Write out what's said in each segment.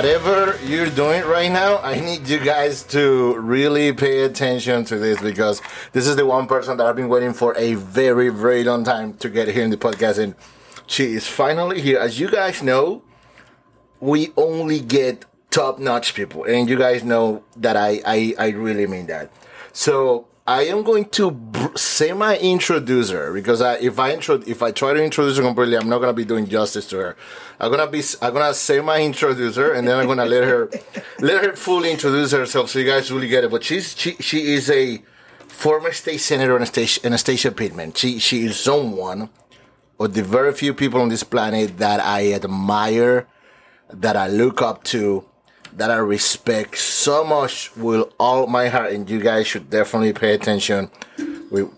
whatever you're doing right now, I need you guys to really pay attention to this because this is the one person that I've been waiting for a very, very long time to get here in the podcast, and she is finally here. As you guys know, we only get top-notch people, and you guys know that I, I, I really mean that. So I am going to br- semi introduce her because I, if I intro, if I try to introduce her completely, I'm not gonna be doing justice to her. I'm gonna be I'm gonna semi introduce her and then I'm gonna let her let her fully introduce herself so you guys really get it. But she's she she is a former state senator Anastasia, Anastasia Pittman. She she is someone of the very few people on this planet that I admire, that I look up to, that I respect so much with all my heart, and you guys should definitely pay attention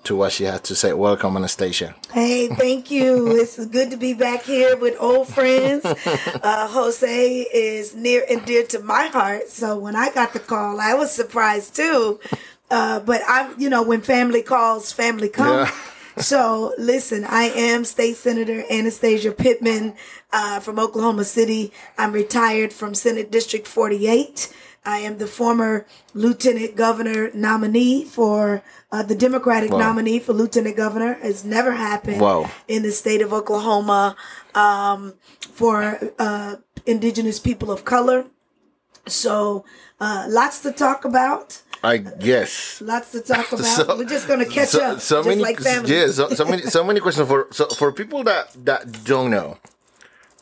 to what she has to say. Welcome, Anastasia. Hey, thank you. it's good to be back here with old friends. Uh, Jose is near and dear to my heart, so when I got the call, I was surprised too. Uh, but I, you know, when family calls, family comes. Yeah. So listen, I am State Senator Anastasia Pittman uh, from Oklahoma City. I'm retired from Senate District 48. I am the former Lieutenant Governor nominee for uh, the Democratic Wow. nominee for Lieutenant Governor. It's never happened Wow. in the state of Oklahoma um, for uh, Indigenous people of color. So uh, lots to talk about. I guess. Lots to talk about. So- We're just gonna catch so, up, So just many, like yeah, so, so many, so many questions for so for people that that don't know.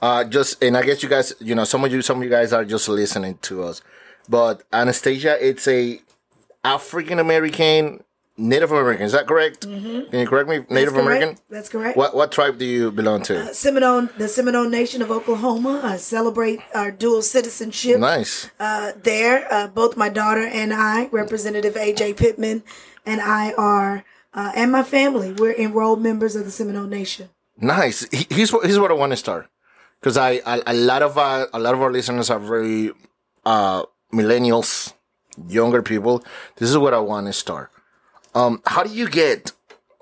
Uh, just and I guess you guys, you know, some of you, some of you guys are just listening to us. But Anastasia, it's a African American, Native American. Is that correct? Can you correct me? Native Mm-hmm. That's. American. That's correct. What what tribe do you belong to? Seminole, the Seminole Nation of Oklahoma. I celebrate our dual citizenship Nice. uh, there. Uh, both my daughter and I, Representative AJ Pittman, and I are, uh, and my family, we're enrolled members of the Seminole Nation. Nice. He- Here's what here's what I want to start because I, I a lot of our, a lot of our listeners are very uh millennials, younger people. This is what I want to start. Um, how do you get?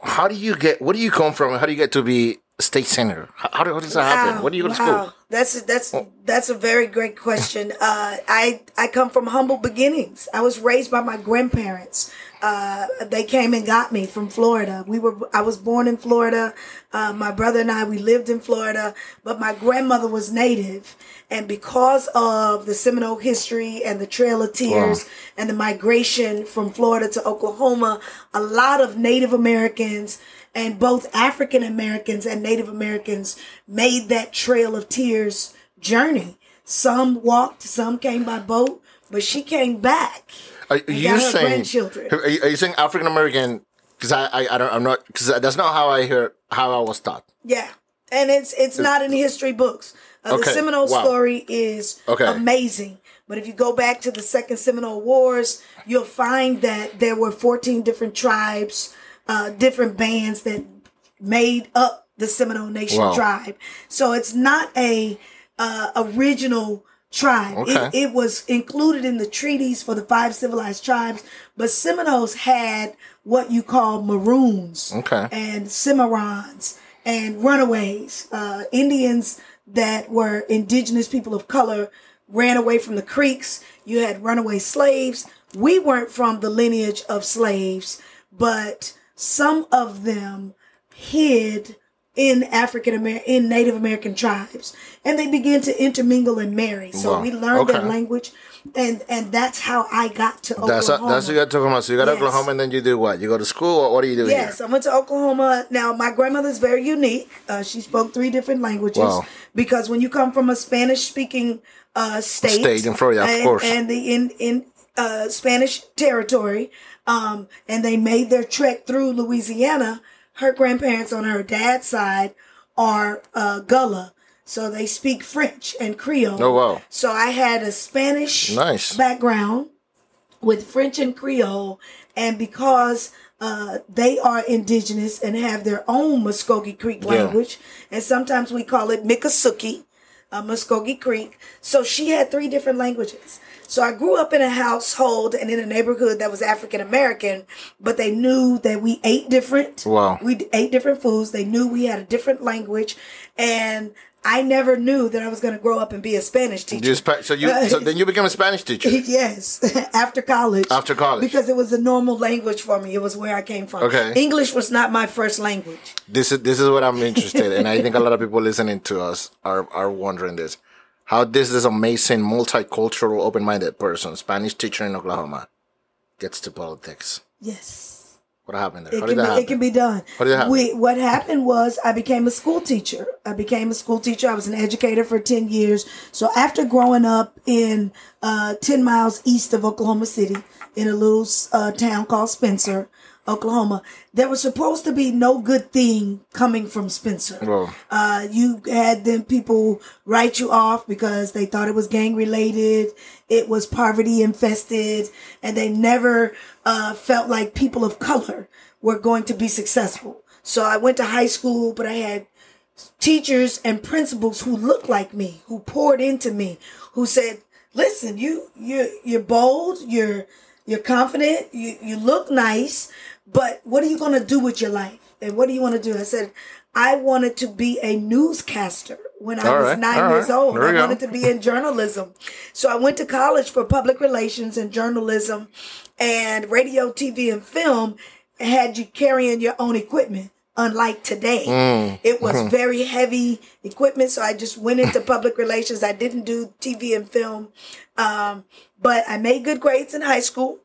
How do you get? Where do you come from? How do you get to be state senator? How, how, does that happen? What do you go to wow. school? That's that's that's a very great question. Uh, I I come from humble beginnings. I was raised by my grandparents. Uh, they came and got me from Florida. We were I was born in Florida. Uh, my brother and I we lived in Florida, but my grandmother was native, and because of the Seminole history and the Trail of Tears and the migration from Florida to Oklahoma, a lot of Native Americans and both African Americans and Native Americans made that Trail of Tears journey. Some walked, some came by boat, but she came back. Are, are you saying? Are you, are you saying African American? Because I, I I don't I'm not because that's not how I hear how I was taught. Yeah, and it's it's not in history books. Uh, Okay, The Seminole wow. story is Okay. amazing. But if you go back to the Second Seminole Wars, you'll find that there were 14 different tribes, uh, different bands that made up the Seminole Nation Wow. tribe. So it's not a uh, original tribe. Okay. It, it was included in the treaties for the five civilized tribes, but Seminoles had what you call maroons Okay. and Cimarrons and runaways, uh, Indians that were indigenous people of color ran away from the Creeks. You had runaway slaves. We weren't from the lineage of slaves, but some of them hid in African American, in Native American tribes, and they began to intermingle and marry. So Wow. we learned their Okay. language, and and that's how I got to That's Oklahoma. that's what you got talking about. So you got Yes. Oklahoma, and then you do what? You go to school. Or what do you do Yes, here? I went to Oklahoma. Now, my grandmother's very unique. Uh, she spoke three different languages Wow. because when you come from a Spanish-speaking uh, state, State in Florida, of course. and the in in uh, Spanish territory, um, and they made their trek through Louisiana. Her grandparents on her dad's side are uh, Gullah, so they speak French and Creole. Oh, wow. So I had a Spanish Nice. background with French and Creole, and because uh, they are indigenous and have their own Muskogee Creek Yeah. language, and sometimes we call it Miccosukee, uh, Muskogee Creek. So she had three different languages. So I grew up in a household and in a neighborhood that was African American, but they knew that we ate different. Wow. We ate different foods. They knew we had a different language, and I never knew that I was going to grow up and be a Spanish teacher. Spa- so you so then you became a Spanish teacher. yes, after college. After college. Because it was a normal language for me. It was where I came from. Okay. English was not my first language. This is this is what I'm interested, in. and I think a lot of people listening to us are are wondering this: how this this amazing multicultural, open-minded person, Spanish teacher in Oklahoma, gets to politics. Yes. What happened there? It How can, be, happen? it can be done. How did happen? We, what happened was I became a school teacher. I became a school teacher. I was an educator for 10 years. So after growing up in uh, 10 miles east of Oklahoma City in a little uh, town called Spencer, Oklahoma, there was supposed to be no good thing coming from Spencer. Whoa. Uh, you had them people write you off because they thought it was gang related. It was poverty infested and they never, uh, felt like people of color were going to be successful. So I went to high school, but I had teachers and principals who looked like me, who poured into me, who said, "Listen, you you you're bold, you're you're confident, you you look nice, but what are you going to do with your life? And what do you want to do?" I said, "I wanted to be a newscaster when I All was right, 9 all years right. old. There I go. wanted to be in journalism. So I went to college for public relations and journalism and radio, TV, and film had you carrying your own equipment. Unlike today, Mm, it was mm-hmm. very heavy equipment. So I just went into public relations. I didn't do TV and film. Um, but I made good grades in high school.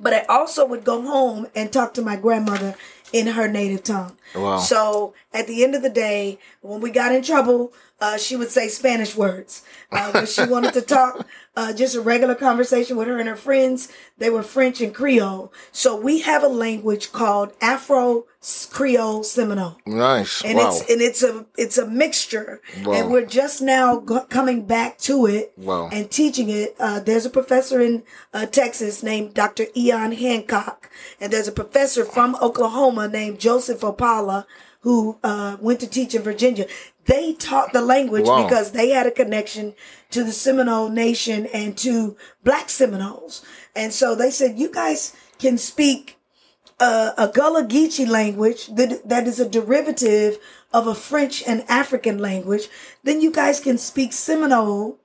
But I also would go home and talk to my grandmother in her native tongue. Wow. So at the end of the day, when we got in trouble, uh, she would say Spanish words. Uh, when she wanted to talk, uh, just a regular conversation with her and her friends, they were French and Creole. So we have a language called Afro Creole Seminole Nice. and wow. it's and it's a it's a mixture Wow. and we're just now go- coming back to it Wow. and teaching it uh, there's a professor in uh, texas named dr ian hancock and there's a professor from oklahoma named joseph opala who uh, went to teach in virginia they taught the language Wow. because they had a connection to the seminole nation and to black seminoles and so they said you guys can speak uh, a Gullah Geechee language that, that is a derivative of a French and African language, then you guys can speak Seminole,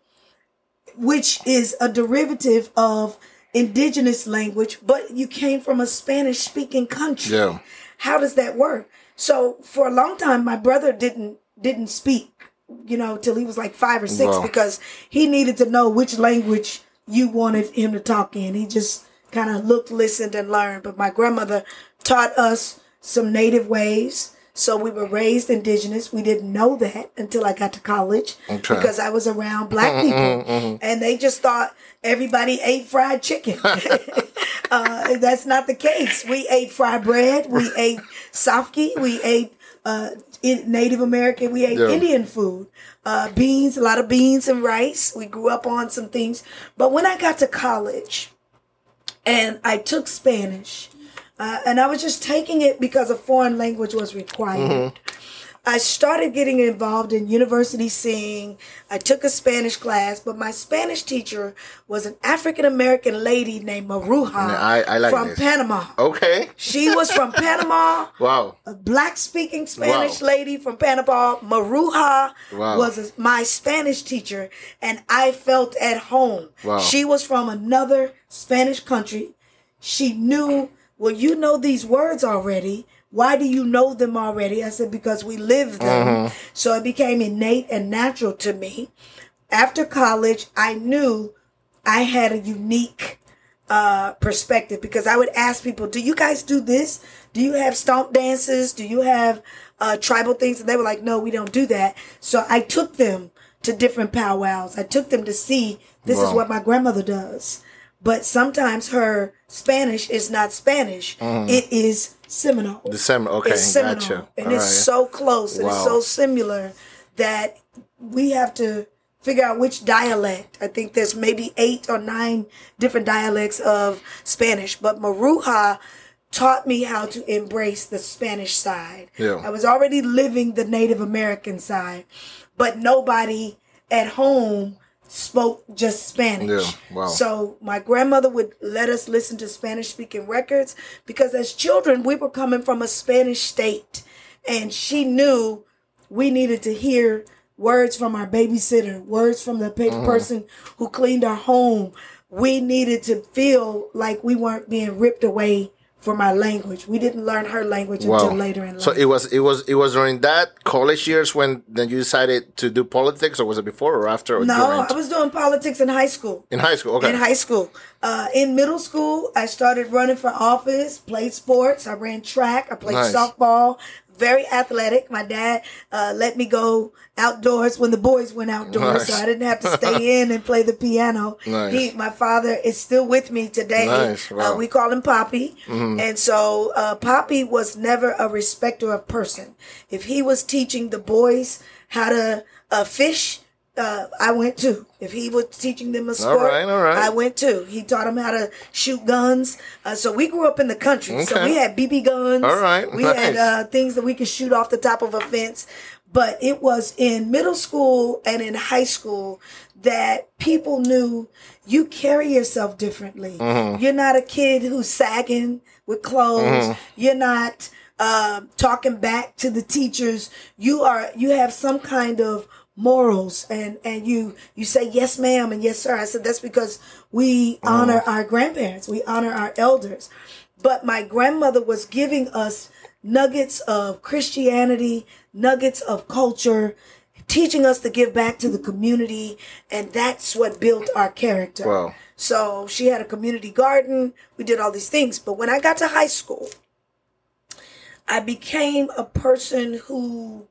which is a derivative of indigenous language, but you came from a Spanish speaking country. Yeah. How does that work? So for a long time, my brother didn't didn't speak, you know, till he was like five or six Wow. because he needed to know which language you wanted him to talk in. He just kind of looked, listened, and learned. But my grandmother taught us some native ways. So we were raised indigenous. We didn't know that until I got to college Okay. because I was around black mm-hmm, people mm-hmm, mm-hmm. and they just thought everybody ate fried chicken. uh, that's not the case. We ate fried bread. We ate safki. We ate uh, in Native American. We ate Yeah. Indian food, uh, beans, a lot of beans and rice. We grew up on some things. But when I got to college and I took Spanish, uh, and I was just taking it because a foreign language was required. I started getting involved in university sing. I took a Spanish class, but my Spanish teacher was an African American lady named Maruja I- I like from this. Panama. okay. She was from Panama, Wow. a black speaking Spanish Wow. lady from Panama. Maruja Wow. was a- my Spanish teacher, and I felt at home. Wow. She was from another Spanish country. She knew, well, you know these words already. Why do you know them already? I said, because we live them. Mm-hmm. So it became innate and natural to me. After college, I knew I had a unique uh, perspective because I would ask people, "Do you guys do this? Do you have stomp dances? Do you have uh, tribal things?" And they were like, "No, we don't do that." So I took them to different powwows. I took them to see this is what my grandmother does. But sometimes her Spanish is not Spanish; mm-hmm. It is Seminole. December. Okay. It's Seminole, Gotcha. and All it's right. so close and it's so similar that we have to figure out which dialect. I think there's maybe eight or nine different dialects of Spanish, but Maruja taught me how to embrace the Spanish side. Yeah. I was already living the Native American side, but nobody at home spoke just Spanish. Yeah, wow. So my grandmother would let us listen to Spanish speaking records because as children we were coming from a Spanish state and she knew we needed to hear words from our babysitter, words from the Mm-hmm. person who cleaned our home. We needed to feel like we weren't being ripped away from our language. We didn't learn her language until later in life. So it was it was it was during that college years when then you decided to do politics, or was it before or after? Or no, during? I was doing politics in high school. in high school. Okay. In high school. Uh, in middle school, I started running for office, played sports. I ran track. I played Nice. softball. Very athletic. My dad uh, let me go outdoors when the boys went outdoors, so I didn't have to stay in and play the piano. Nice. He, my father is still with me today. Nice. Wow. Mm-hmm. Uh, we call him Poppy, and so uh, Poppy was never a respecter of person. If he was teaching the boys how to uh, fish. Uh, I went too. If he was teaching them a sport, right, all right. I went too. He taught them how to shoot guns. Uh, so we grew up in the country. So we had BB guns. All right, We had uh, things that we could shoot off the top of a fence. But it was in middle school and in high school that people knew you carry yourself differently. Mm-hmm. You're not a kid who's sagging with clothes. Mm-hmm. You're not um, talking back to the teachers. You are. You have some kind of morals. And and you you say yes ma'am and yes sir. I said that's because we honor mm. our grandparents. We honor our elders. But my grandmother was giving us nuggets of christianity nuggets of culture teaching us to give back to the community and that's what built our character. Wow. so she had a community garden. We did all these things. But when i got to high school I became a person who,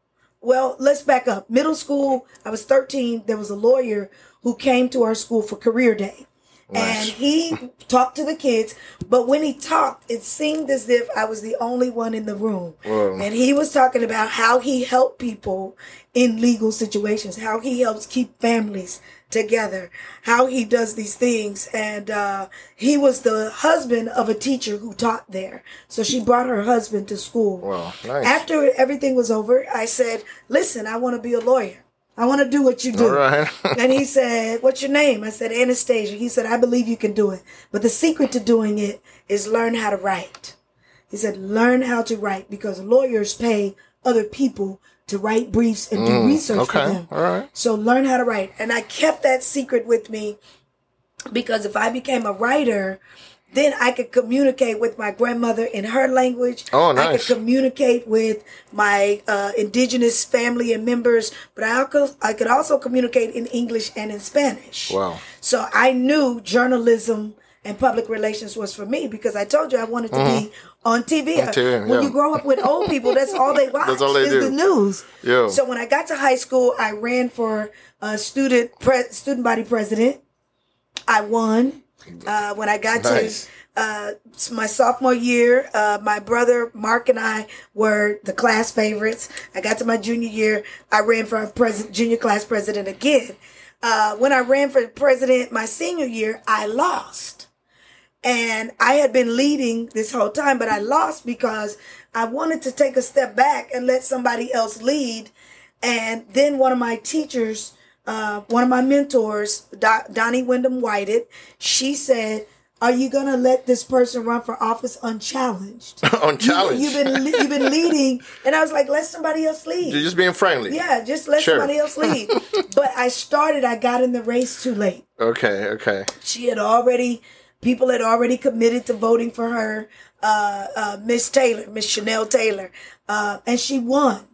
well, let's back up. Middle school, I was 13. There was a lawyer who came to our school for career day. And he talked to the kids, but when he talked, it seemed as if I was the only one in the room. Whoa. And he was talking about how he helped people in legal situations, how he helps keep families together, how he does these things. And uh, he was the husband of a teacher who taught there. So she brought her husband to school. Wow, nice. After everything was over, I said, Listen, I want to be a lawyer. I want to do what you do. All right. and he said, What's your name? I said, Anastasia. He said, I believe you can do it. But the secret to doing it is learn how to write. He said, Learn how to write because lawyers pay other people to write briefs and do research for Mm, them. all right. So learn how to write. And I kept that secret with me because if I became a writer, then I could communicate with my grandmother in her language. Oh, nice. I could communicate with my uh, indigenous family and members, but I also, I could also communicate in English and in Spanish. Wow. So I knew journalism and public relations was for me because I told you I wanted to be on TV. On TV, when yeah. you grow up with old people, that's all they watch That's all they is do. the news. Yeah. So when I got to high school, I ran for uh, student pre- student body president. I won. Uh, when I got Nice. to uh, my sophomore year, uh, my brother Mark and I were the class favorites. I got to my junior year, I ran for pres- junior class president again. Uh, when I ran for president my senior year, I lost. And I had been leading this whole time, but I lost because I wanted to take a step back and let somebody else lead. And then one of my teachers, uh, one of my mentors, Do- Donnie Wyndham Whited, she said, "Are you gonna let this person run for office unchallenged? Unchallenged. You, have been you've been leading." And I was like, "Let somebody else lead." You're just being friendly. yeah, just let Sure. somebody else lead. but I started. I got in the race too late Okay. Okay. she had already people had already committed to voting for her uh, uh, miss taylor miss chanel taylor uh, and she won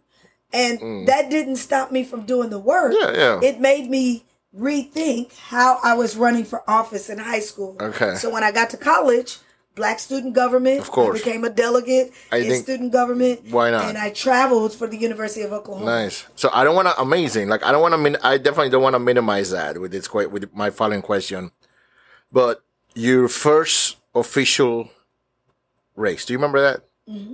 and that didn't stop me from doing the work Mm. Yeah, yeah. it made me rethink how i was running for office in high school Okay. so when i got to college black student government Of course. I became a delegate I in think- student government Why not? and i traveled for the university of oklahoma Nice. So I don't want to amazing. Like I don't want to. Min- I definitely don't want to minimize that with this with my following question. But your first official race. Do you remember that?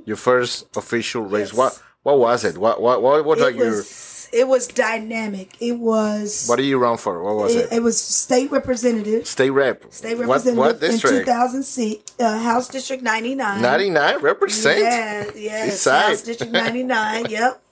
Your first official race. Yes. What What was it? What What What was like it your? was it was dynamic it was What did you run for? What was it, it? it was state representative State rep. State representative What in district? 2006, uh, House District 99. Ninety nine. Represent. Yeah, yes, House District 99, yep,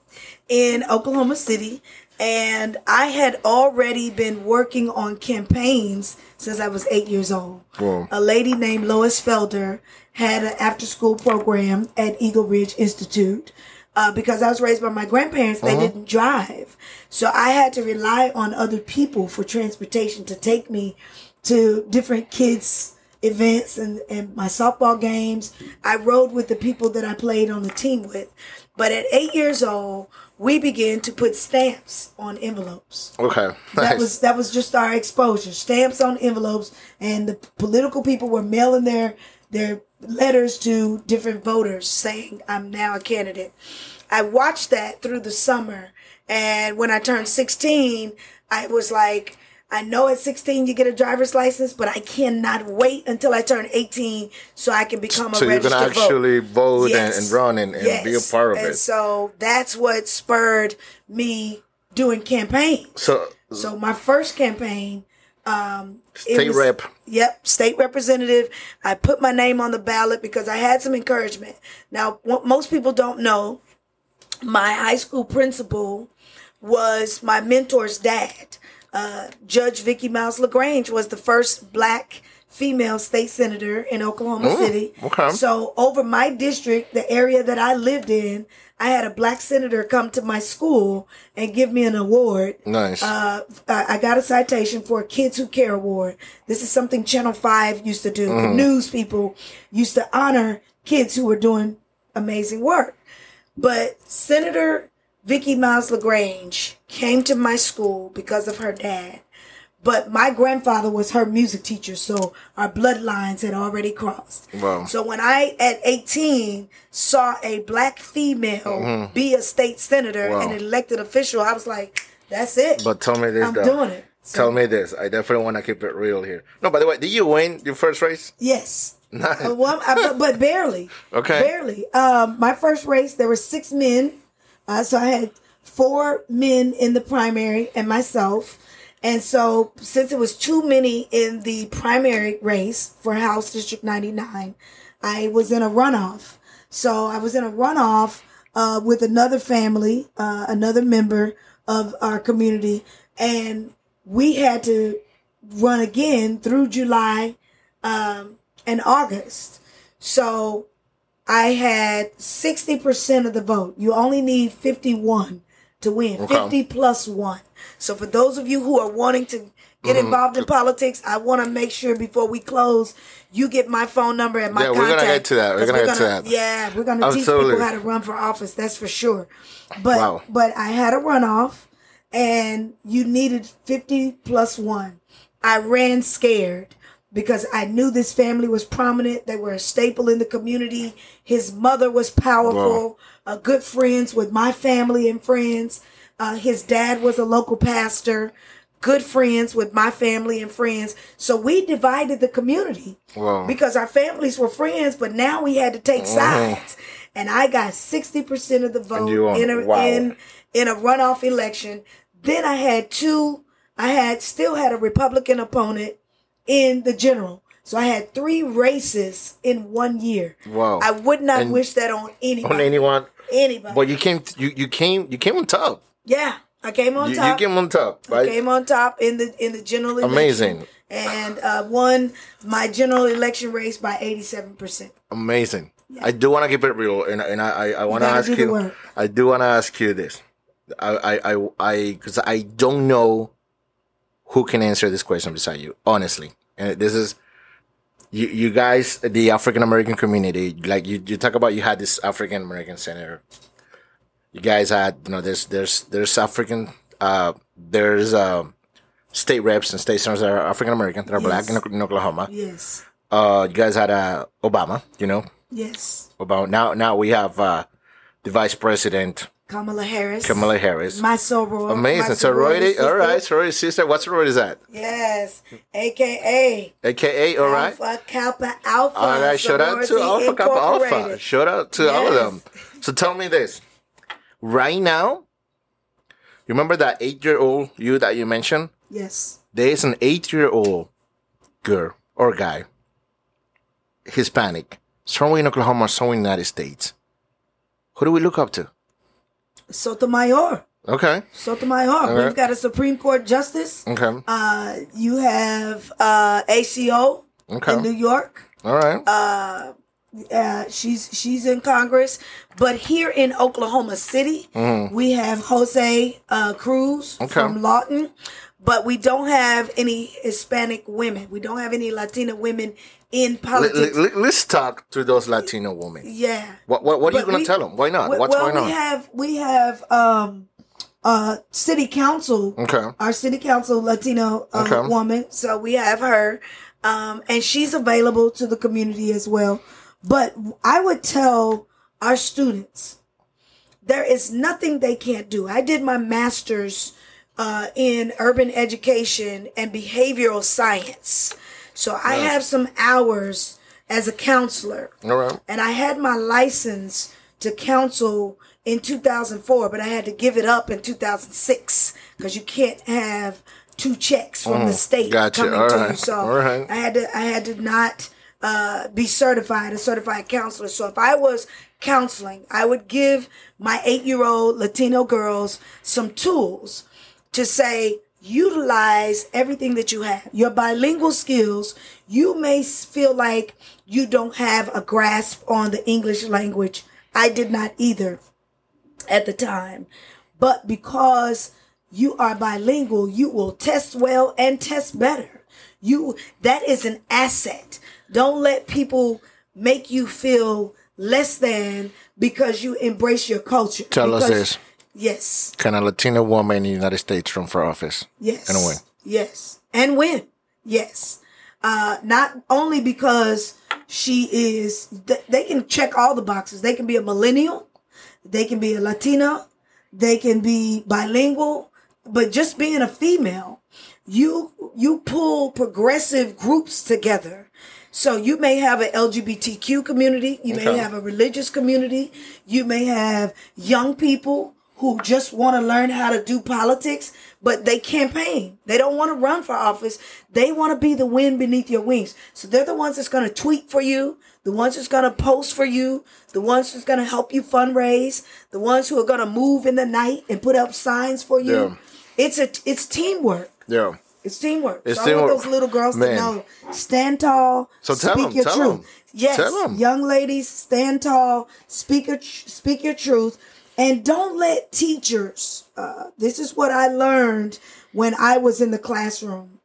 in Oklahoma City. And I had already been working on campaigns since I was eight years old. Whoa. A lady named Lois Felder had an after school program at Eagle Ridge Institute. uh, because I was raised by my grandparents, they didn't drive. So I had to rely on other people for transportation to take me to different kids' events and, and my softball games. I rode with the people that I played on the team with. But at eight years old, we began to put stamps on envelopes. Okay. That was that was just our exposure. Stamps on envelopes, and the political people were mailing their their letters to different voters saying, "I'm now a candidate." I watched that through the summer, and when I turned 16, I was like. I know at 16 you get a driver's license, but I cannot wait until I turn 18 so I can become a so you can registered voter. actually vote and, Yes. and run and, and be a part of and it. so that's what spurred me doing campaigns. So So my first campaign, um, state was- rep. Yep, state representative. I put my name on the ballot because I had some encouragement. Now, what most people don't know, my high school principal was my mentor's dad. Uh, Judge Vicki Miles LaGrange was the first black female state senator in Oklahoma City. okay. So over my district, the area that I lived in, I had a black senator come to my school and give me an award. Nice. Uh, I got a citation for a Kids Who Care award. This is something Channel 5 used to do. The news people used to honor kids who were doing amazing work. But Senator Vicki Miles LaGrange came to my school because of her dad. But my grandfather was her music teacher, so our bloodlines had already crossed. Wow. So when I, at 18, saw a black female be a state senator Wow. and an elected official, I was like, that's it. but tell me this I'm though. doing it. So, Tell me this. I definitely want to keep it real here. No, by the way, did you win your first race? Yes. Nice. Uh, well, I, but, but barely. Okay. Barely. Um, my first race, there were six men. Uh, so I had four men in the primary and myself. And so, since it was too many in the primary race for House District 99, I was in a runoff. So I was in a runoff uh, with another family, uh, another member of our community, and we had to run again through July um, and August. So I had 60% of the vote. You only need 51 to win, Okay. 50 plus one. So for those of you who are wanting to get Mm-hmm. involved in politics, I want to make sure before we close, you get my phone number and my Yeah, we're gonna contact. get to that. We're gonna get to that. Yeah, we're gonna teach people how to run for office. That's for sure. But Wow. but I had a runoff, and you needed fifty plus one. I ran scared because I knew this family was prominent. They were a staple in the community. His mother was powerful. Uh, good friends with my family and friends. Uh, his dad was a local pastor. Good friends with my family and friends. So we divided the community Wow. because our families were friends, but now we had to take sides. And I got sixty percent of the vote in a Wow. in in a runoff election. Then I had two. I had still had a Republican opponent in the general. So I had three races in one year. Wow. I would not And- wish that on anybody. On anyone? anybody. But you came. You you came. You came on top. yeah, I came on You, you top. came on top, I came on top in the in the general election. Amazing. And uh, won my general election race by eighty seven percent. Amazing. I do want to keep it real, and and I I, I want to ask you. I do want to ask you this. I I I I because I don't know who can answer this question beside you, honestly. And this is you you guys, the African American community. Like you you talk about, you had this African American senator. You guys had you know there's there's there's African uh there's um state reps and state senators that are African American that are black in, in Oklahoma. Yes. Uh, you guys had uh Obama, you know Yes. about now now we have uh the vice president Kamala Harris. Kamala Harris. My soror. Amazing. my Sorority. sister. All right. Sorority sister. What sorority is that? Yes. AKA. AKA. All right. Alpha Kappa Alpha. All right. Shout out to Alpha Kappa Alpha. Shout out to all of them. So tell me this. Right now, you remember that eight year old you that you mentioned? Yes. There is an eight year old girl or guy, Hispanic, somewhere in Oklahoma, somewhere in the United States. Who do we look up to? Sotomayor. Okay. Sotomayor. right. We've got a Supreme Court justice. Okay. Uh, you have uh, ACO Okay. in New York. All right. Uh, Uh, she's she's in Congress, but here in Oklahoma City, we have Jose uh, Cruz. Okay. from Lawton, but we don't have any Hispanic women. We don't have any Latina women in politics. Let, us talk to those Latino women. yeah. What, what, what are you going to tell them? Why not? we- What's well, going we have we have um uh city council Okay. our city council Latino uh, Okay. woman. So we have her, um, and she's available to the community as well. But I would tell our students there is nothing they can't do. I did my master's uh, in urban education and behavioral science. So I have some hours as a counselor All right. and I had my license to counsel in 2004, but I had to give it up in 2006 because you can't have two checks from the state Mm, gotcha. coming All to you. So right. I had to I had to not uh, be certified, a certified counselor. So if I was counseling, I would give my eight year old Latino girls some tools to say utilize everything that you have. Your bilingual skills you may feel like you don't have a grasp on the english language. I did not either at the time. But because you are bilingual you will test well and test better. You that is an asset. Don't let people make you feel less than because you embrace your culture. Tell us this. Yes Can a Latina woman in the United States run for office? Yes. And win. Yes. And win. Yes. Uh, not only because she is, th- they can check all the boxes. They can be a millennial, they can be a Latina, they can be bilingual, but just being a female, you you pull progressive groups together. So you may have an LGBTQ community, you may have a religious community, you may have young people who just want to learn how to do politics, but they campaign. They don't want to run for office. They want to be the wind beneath your wings. So they're the ones that's going to tweet for you, the ones that's going to post for you, the ones that's going to help you fundraise, the ones who are going to move in the night and put up signs for you. Yeah. It's a it's teamwork. Yeah. It's teamwork. It's so I teamwork. want those little girls Man. to know: stand tall, So tell speak 'em, your tell truth. 'em. Yes, Tell 'em. young ladies, stand tall, speak your speak your truth, and don't let teachers. Uh, this is what I learned when I was in the classroom.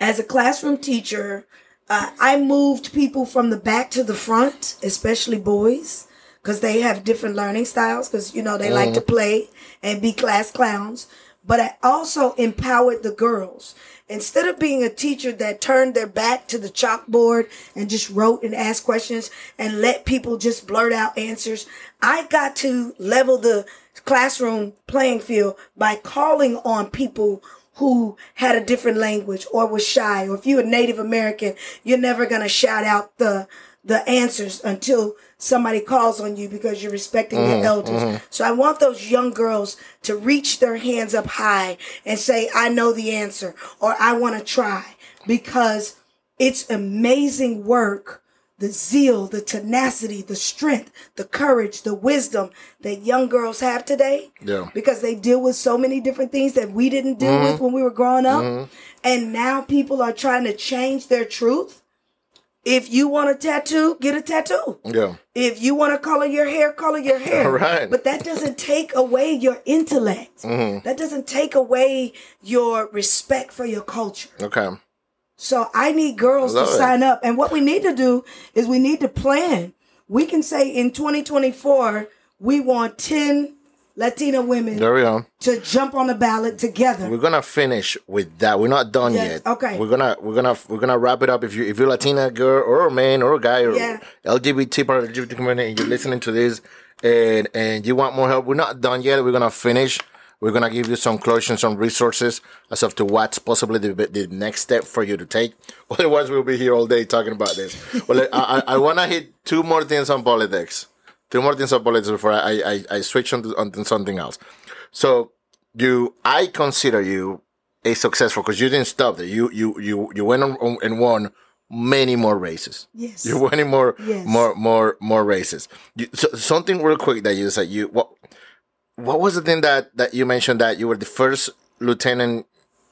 As a classroom teacher, uh, I moved people from the back to the front, especially boys, because they have different learning styles. Because you know they like to play and be class clowns. But I also empowered the girls. Instead of being a teacher that turned their back to the chalkboard and just wrote and asked questions and let people just blurt out answers, I got to level the classroom playing field by calling on people who had a different language or was shy or if you're a native american you're never going to shout out the the answers until somebody calls on you because you're respecting your mm-hmm, elders mm-hmm. so i want those young girls to reach their hands up high and say i know the answer or i want to try because it's amazing work the zeal, the tenacity, the strength, the courage, the wisdom that young girls have today. Yeah. Because they deal with so many different things that we didn't deal mm-hmm. with when we were growing up. And now people are trying to change their truth. If you want a tattoo, get a tattoo. Yeah. If you want to color your hair, color your hair. All right. But that doesn't take away your intellect. Mm-hmm. That doesn't take away your respect for your culture. Okay. So I need girls Love to it. sign up. And what we need to do is we need to plan. We can say in 2024, we want 10 Latina women There we go. to jump on the ballot together. We're gonna finish with that. We're not done Yes, yet. okay. We're gonna we're gonna we're gonna wrap it up. If you if you're Latina girl or a man or a guy or Yeah. LGBT part of the LGBT community and you're listening to this and and you want more help, we're not done yet. We're gonna finish. We're gonna give you some closure, and some resources as of to what's possibly the, the next step for you to take. Otherwise, we'll be here all day talking about this. Well, I, I, I want to hit two more things on politics. Two more things on politics before I I, I switch on to, on to something else. So you, I consider you a successful because you didn't stop there. You you you you went on, and won many more races. Yes. You're winning more Yes. more more more races. You, so, something real quick that you said you what what was the thing that that you mentioned that you were the first lieutenant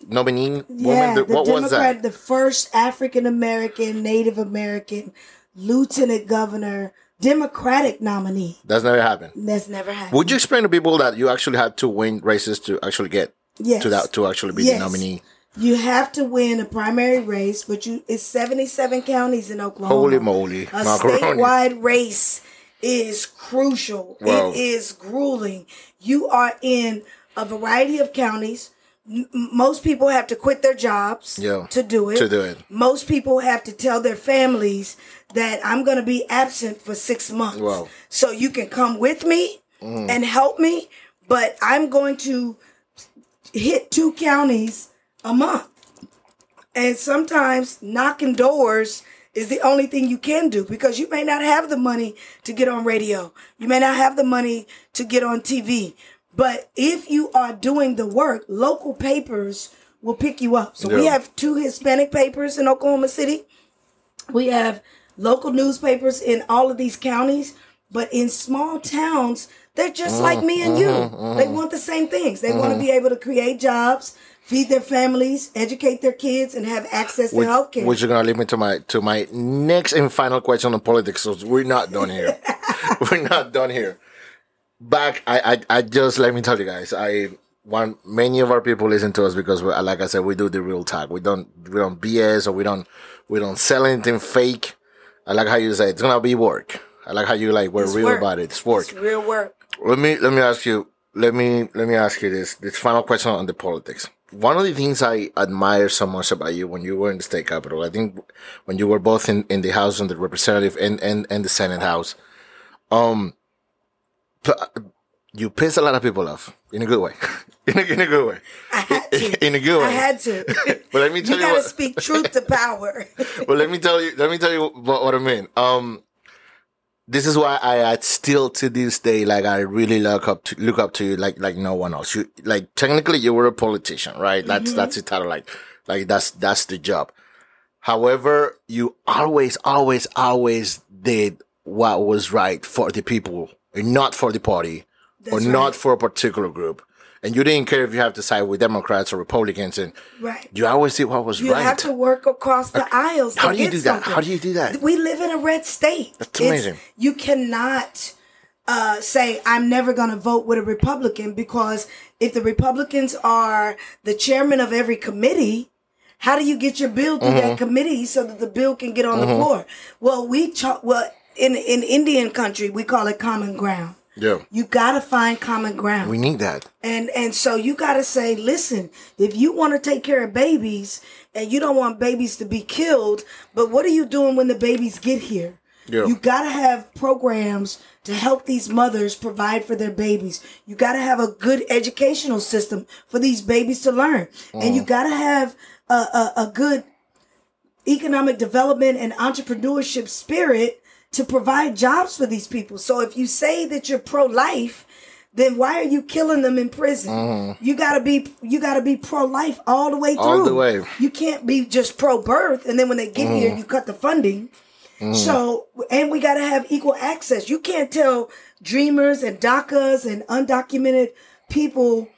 nominee woman? Yeah, The- the what was that? the first African American, Native American lieutenant governor, Democratic nominee. That's never happened. That's never happened. Would you explain to people that you actually had to win races to actually get yes. to that to actually be Yes. the nominee? You have to win a primary race, but you it's 77 counties in Oklahoma. Holy moly, A macaroni. statewide race is crucial. Wow. It is grueling. You are in a variety of counties. Most people have to quit their jobs Yeah, to do it. to do it. Most people have to tell their families that I'm going to be absent for six months. Wow. So you can come with me mm. and help me, but I'm going to hit two counties a month. And sometimes knocking doors is the only thing you can do because you may not have the money to get on radio. You may not have the money to get on TV. But if you are doing the work, local papers will pick you up. So we have two Hispanic papers in Oklahoma City. We have local newspapers in all of these counties, but in small towns, they're just like mm, me and you. Mm-hmm, they mm-hmm. want the same things. They want to mm-hmm. be able to create jobs, feed their families, educate their kids, and have access to health care. which is gonna lead me to my to my next and final question on politics. So we're not done here. we're not done here. Back, I, I I just let me tell you guys. I want many of our people listen to us because, we, like I said, we do the real talk. We don't we don't BS or we don't we don't sell anything fake. I like how you say it's gonna be work. I like how you like we're It's real work. about it. It's work. It's real work. let me let me ask you let me let me ask you this this final question on the politics one of the things i admire so much about you when you were in the state capitol i think when you were both in, in the house and the representative and, and and the senate house um you piss a lot of people off in a good way in, a, in a good way I had to. in a good way I had to. but let me tell you you, gotta what, speak truth to power. well, let me tell you. Let me tell you what, what I mean. Um, this is why I, I still to this day like I really look up to look up to you like like no one else. You like technically you were a politician, right? That's that's the title. Like like that's that's the job. However, you always always always did what was right for the people and not for the party or That's not for a particular group. And you didn't care if you have to side with Democrats or Republicans, and right. you always did what was You right. have to work across the aisles. To How do you get do that? something. How do you do that? We live in a red state. That's It's- amazing. you cannot uh, say I'm never going to vote with a Republican because if the Republicans are the chairman of every committee, how do you get your bill through Mm-hmm. that committee so that the bill can get on the floor? Well, we cha- well in in Indian country we call it common ground. Yeah, You got to find common ground. we need that. And and so you got to say, listen, if you want to take care of babies and you don't want babies to be killed, but what are you doing when the babies get here? Yeah. You got to have programs to help these mothers provide for their babies. You got to have a good educational system for these babies to learn. And you mm. got to have a, a, a good economic development and entrepreneurship spirit to provide jobs for these people. So if you say that you're pro life, then why are you killing them in prison? Mm-hmm. You gotta be you gotta be pro life all the way through. All the way. You can't be just pro birth and then when they get here mm. you cut the funding. Mm. So and we gotta have equal access. You can't tell dreamers and DACAs and undocumented people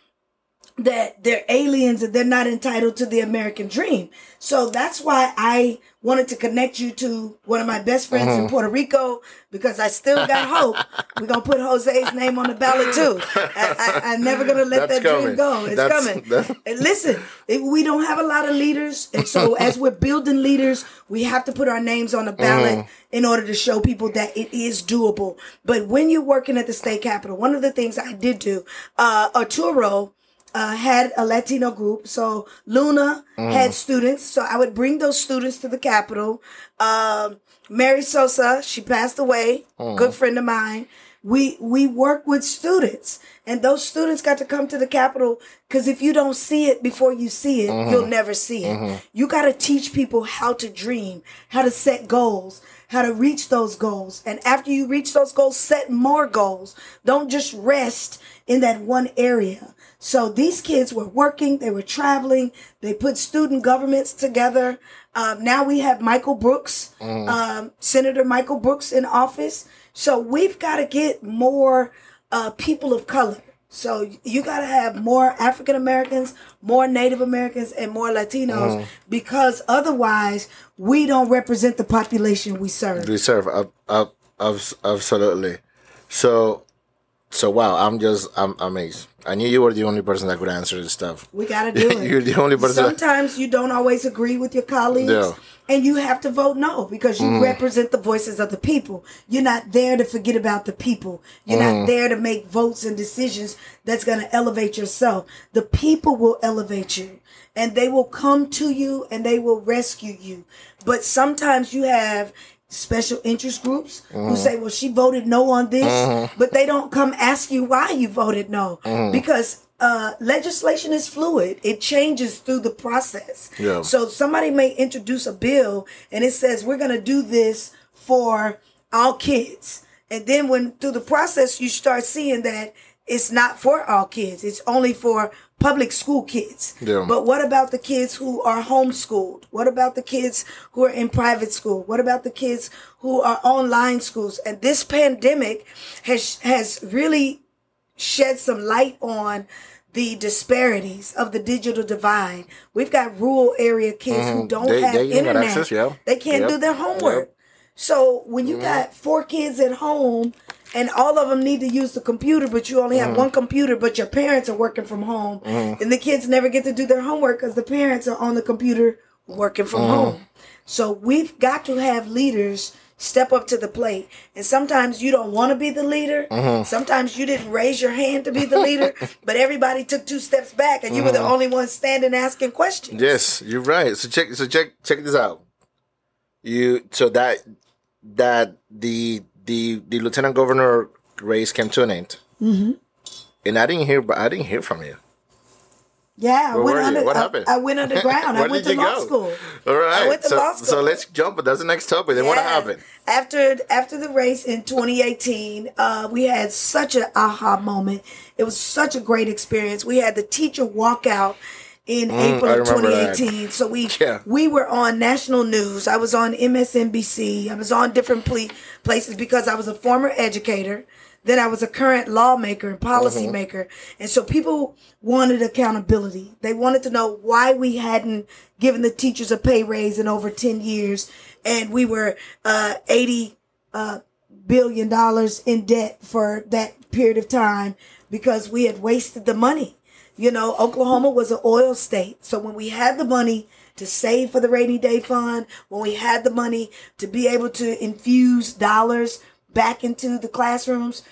that they're aliens and they're not entitled to the American dream. So that's why I wanted to connect you to one of my best friends Mm-hmm. in Puerto Rico because I still got hope. We're gonna put Jose's name on the ballot too. I, I, I'm never gonna let That's that dream go. It's That's- coming. that's- And listen, we don't have a lot of leaders, and so as we're building leaders, we have to put our names on the ballot Mm-hmm. in order to show people that it is doable. But when you're working at the state capitol, one of the things I did do, uh, Arturo uh, had a Latino group. So Luna had students. So I would bring those students to the Capitol. Um, Mary Sosa, she passed away, good friend of mine. We we work with students, and those students got to come to the Capitol because if you don't see it before you see it, you'll never see it. You got to teach people how to dream, how to set goals, how to reach those goals, and after you reach those goals, set more goals. Don't just rest in that one area. So these kids were working, they were traveling, they put student governments together. Um, now we have Michael Brooks, um, Senator Michael Brooks in office. So we've got to get more uh, people of color So you got to have more African Americans, more Native Americans, and more Latinos Mm-hmm. because otherwise we don't represent the population we serve. We serve up, up, abs- absolutely. So, so wow, I'm just I'm amazed. I knew you were the only person that could answer this stuff. We got to do it. You're the only person. that- Sometimes you don't always agree with your colleagues. Yeah. Mm-hmm. And you have to vote no because you represent the voices of the people. You're not there to forget about the people. You're Mm-hmm. not there to make votes and decisions that's going to elevate yourself. The people will elevate you and they will come to you and they will rescue you. But sometimes you have special interest groups Mm-hmm. who say, well, she voted no on this, but they don't come ask you why you voted no Mm-hmm. because uh, legislation is fluid. It changes through the process. Yeah. So somebody may introduce a bill and it says we're going to do this for all kids. And then when through the process you start seeing that it's not for all kids. It's only for public school kids. Yeah. But what about the kids who are homeschooled? What about the kids who are in private school? What about the kids who are online schools? And this pandemic has has really shed some light on the disparities of the digital divide. We've got rural area kids who don't Mm-hmm. They- have they internet. access, yeah. They can't Yep. do their homework. So when you got four kids at home and all of them need to use the computer, but you only have mm-hmm. one computer, but your parents are working from home, mm-hmm. and the kids never get to do their homework because the parents are on the computer working from mm-hmm. home. So we've got to have leaders step up to the plate. And sometimes you don't want to be the leader. Sometimes you didn't raise your hand to be the leader, but everybody took two steps back and you were the only one standing asking questions. Yes, you're right. So check so check check this out. You so that that the the the lieutenant governor race came to an end. Mm-hmm. And I didn't hear, but I didn't hear from you. Yeah, I went under. What I- happened? I, went underground. I Where went did to you law go? school. All right. I went to so, So let's jump. But that's the next topic. Then what happened? After after the race in 2018, uh, we had such an aha moment. It was such a great experience. We had the teacher walk out in April of remember that. 2018. So we Yeah. we were on national news. I was on MSNBC. I was on different ple- places because I was a former educator. Then I was a current lawmaker and policymaker. And so people wanted accountability. They wanted to know why we hadn't given the teachers a pay raise in over 10 years. And we were uh, 80 uh, billion dollars in debt for that period of time because we had wasted the money. You know, Oklahoma was an oil state. So when we had the money to save for the rainy day fund, when we had the money to be able to infuse dollars back into the classrooms,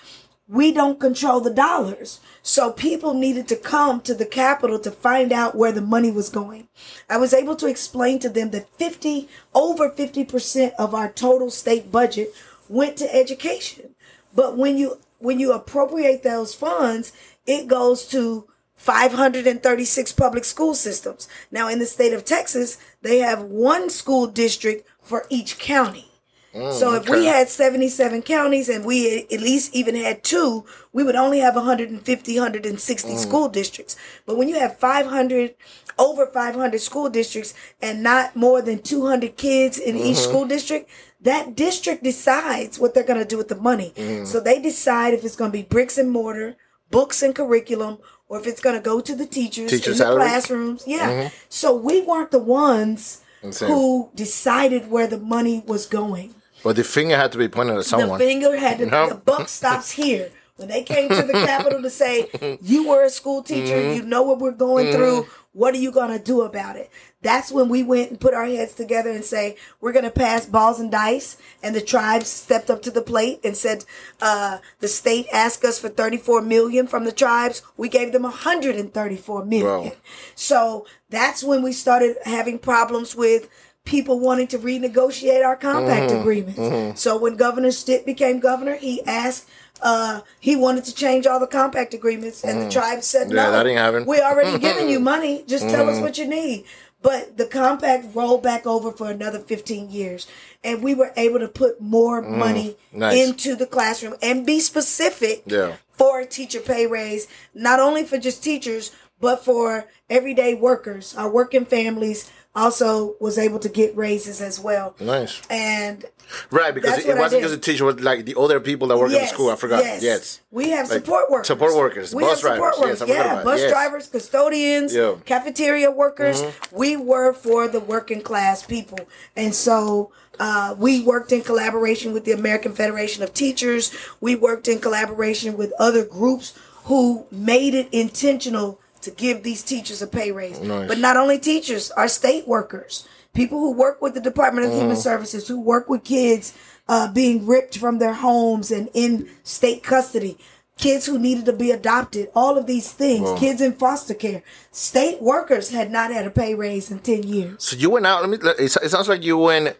we don't control the dollars. So people needed to come to the Capitol to find out where the money was going. I was able to explain to them that 50, over 50% of our total state budget went to education. But when you, when you appropriate those funds, it goes to 536 public school systems. Now in the state of Texas, they have one school district for each county. Mm, so if we had 77 counties and we at least even had two, we would only have 150, 160 mm. school districts. But when you have 500, over 500 school districts and not more than 200 kids in each mm-hmm. school district, that district decides what they're going to do with the money. Mm. So they decide if it's going to be bricks and mortar, books and curriculum, or if it's going to go to the teachers Teacher in the classrooms. Yeah. So we weren't the ones who decided where the money was going. But the finger had to be pointed at someone. The finger had to, No. the buck stops here. When they came to the Capitol to say, you were a school teacher, Mm-hmm. you know what we're going through, what are you going to do about it? That's when we went and put our heads together and say, we're going to pass balls and dice. And the tribes stepped up to the plate and said, uh, the state asked us for 34 million from the tribes. We gave them 134 million. Wow. So that's when we started having problems with people wanting to renegotiate our compact Mm-hmm. agreements. So when Governor Stitt became governor, he asked, uh, he wanted to change all the compact agreements, and the tribe said, Mm. Yeah, "No, that ain't happening." we already giving you money. Just tell Mm-hmm. us what you need." But the compact rolled back over for another 15 years, and we were able to put more money Mm. Nice. into the classroom and be specific Yeah. for a teacher pay raise, not only for just teachers, but for everyday workers, our working families, also was able to get raises as well. Nice. And Right, because it, what I wasn't just the teacher was like the other people that work in the school. I forgot. Yes. We have Like, support workers. support workers, We bus have support drivers. Yes, workers. I yeah, bus Yes. drivers, custodians, Yeah. Mm-hmm. cafeteria workers. We were for the working class people. And so uh, we worked in collaboration with the American Federation of Teachers. We worked in collaboration with other groups who made it intentional to give these teachers a pay raise. Nice. But not only teachers, our state workers, people who work with the Department of Mm-hmm. Human Services, who work with kids uh, being ripped from their homes and in state custody, kids who needed to be adopted, all of these things, kids in foster care. State workers had not had a pay raise in 10 years. So you went out. Let me. It, it sounds like you went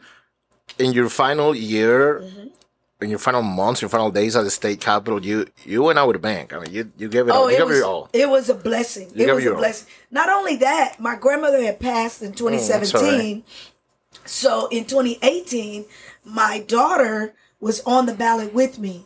in your final year, Mm-hmm. In your final months, your final days at the state capitol. You you went out with a bang. I mean, you you gave it. all. Oh, You it gave was, it all. it was a blessing. You it was a all. blessing. Not only that, my grandmother had passed in 2017. So in 2018, my daughter was on the ballot with me.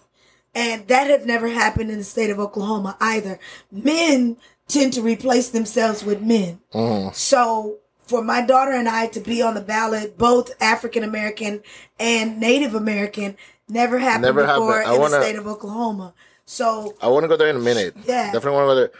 And that had never happened in the state of Oklahoma either. Men tend to replace themselves with men. Mm-hmm. So for my daughter and I to be on the ballot, both African American and Native American, never happened Never before happened. I in wanna- the state of Oklahoma. So I want to go there in a minute. Yeah. definitely want to go there.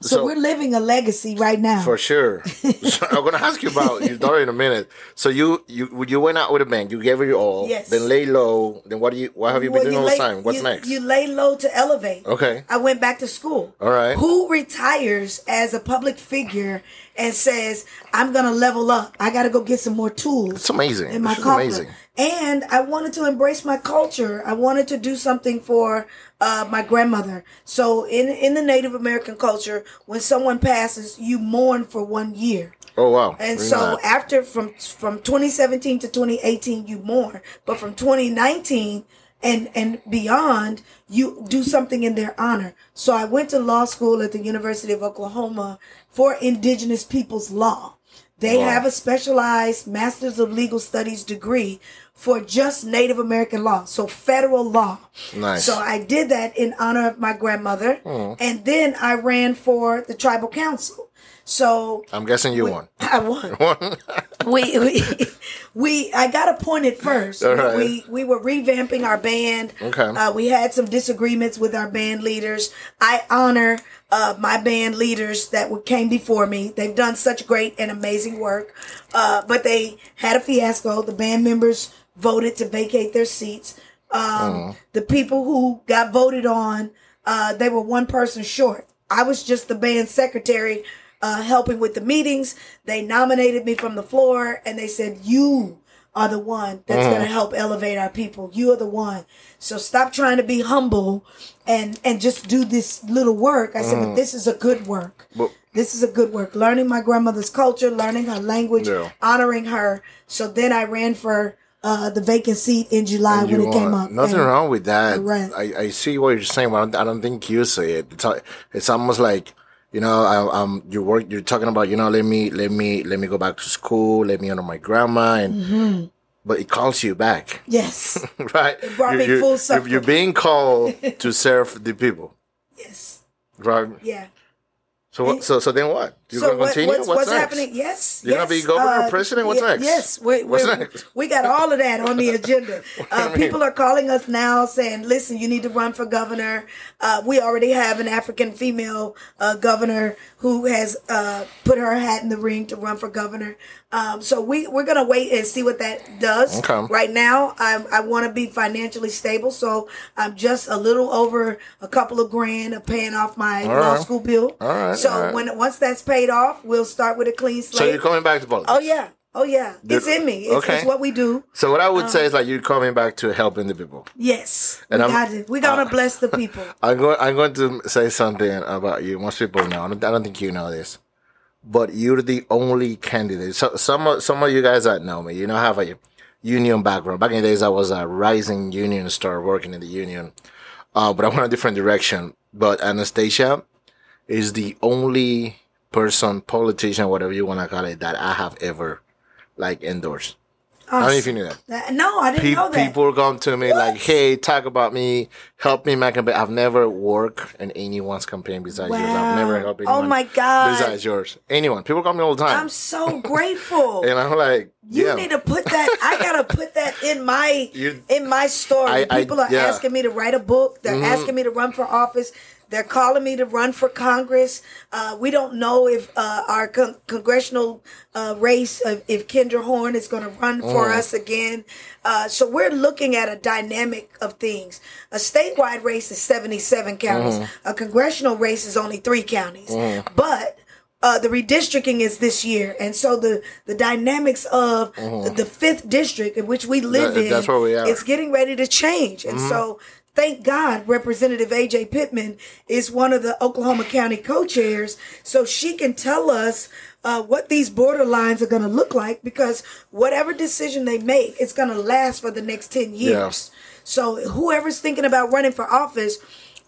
so, So- we're living a legacy right now. For sure. so I'm gonna ask you about your daughter in a minute. So you you you went out with a bang. You gave her your all. Yes. Then lay low. Then what do you? What have you Well, been doing you all lay- this time? What's you- next? You lay low to elevate. Okay. I went back to school. All right. Who retires as a public figure and says, I'm going to level up? I got to go get some more tools. It's amazing. In my coffer. amazing. And I wanted to embrace my culture. I wanted to do something for uh, my grandmother. So in in the Native American culture, when someone passes, you mourn for one year. Oh wow. And Very so nice. after from from 2017 to 2018, you mourn, but from 2019 and and beyond, you do something in their honor. So I went to law school at the University of Oklahoma for Indigenous Peoples Law. They Wow. have a specialized Masters of Legal Studies degree for just Native American law, so federal law. Nice. So I did that in honor of my grandmother, and then I ran for the tribal council. So I'm guessing you won. I won. we, we we I got appointed first. Right. We we were revamping our band. Okay. Uh, we had some disagreements with our band leaders. I honor uh, my band leaders that came before me. They've done such great and amazing work. Uh, but they had a fiasco. The band members voted to vacate their seats. Um, The people who got voted on, uh, they were one person short. I was just the band secretary uh, helping with the meetings. They nominated me from the floor and they said, You are the one that's going to help elevate our people. You are the one. So stop trying to be humble and, and just do this little work. I said, But this is a good work. Well- this is a good work. Learning my grandmother's culture, learning her language, Yeah. honoring her. So then I ran for uh, the vacant seat in July when it came up. Nothing And- wrong with that. Right. I, I see what you're saying, but I don't, I don't think you say it. It's, it's almost like you know, I, um, you work. You're talking about you know, let me let me let me go back to school. Let me honor my grandma, and Mm-hmm. but it calls you back, Yes. right? brought me You're- full you're- circle. You're being called to serve the people, yes. right? Yeah. So what? So so then what? You're so gonna what- continue? what's, what's, happening? Yes. You're yes. gonna be governor, president? What's next? Yes. We, What's we, next? we got all of that on the agenda. Uh, people are calling us now saying, listen, you need to run for governor. Uh, we already have an African female uh, governor who has uh, put her hat in the ring to run for governor. Um, so we, we're going to wait and see what that does. Okay. Right now, I, I want to be financially stable. So I'm just a little over a couple of grand of paying off my All law right. school bill. All right, So all right. when once that's paid off, we'll start with a clean slate. So you're coming back to politics? Oh yeah, oh yeah, it's in me. It's, Okay. it's what we do. So what I would say is like you're coming back to helping the people. Yes, And we I'm- got it. We gotta bless the people. I'm going. I'm going to say something about you. Most people know. I don't, I don't think you know this, but you're the only candidate. So some of some of you guys that know me, you know, have a union background. Back in the days, I was a rising union star working in the union, uh, but I went a different direction. But Anastasia is the only person, politician, whatever you want to call it, that I have ever like endorsed. I don't know if you knew that. That- No, I didn't Pe- know that. people come to me like, "Hey, talk about me, help me my campaign." I've never worked in anyone's campaign besides yours. I've never Wow. helped Oh anyone my God. besides yours. Anyone? People call me all the time, I'm so grateful. and I'm like, You "Yeah." need to put that. I gotta put that in my You- in my story. I- I- People are yeah. Mm-hmm. asking me to write a book. They're asking me to run for office. They're calling me to run for Congress. Uh, we don't know if uh, our con- congressional uh, race, of if Kendra Horn is going to run for Mm. us again. Uh, so we're looking at a dynamic of things. A statewide race is 77 counties. Mm-hmm. A congressional race is only three counties. But uh, the redistricting is this year, and so the the dynamics of the fifth district in which we live Mm-hmm. That- in, that's where we are. it's getting ready to change, and so. Thank God, Representative Ajay Pittman is one of the Oklahoma County co-chairs, so she can tell us uh, what these borderlines are going to look like. Because whatever decision they make, it's going to last for the next ten years. So whoever's thinking about running for office,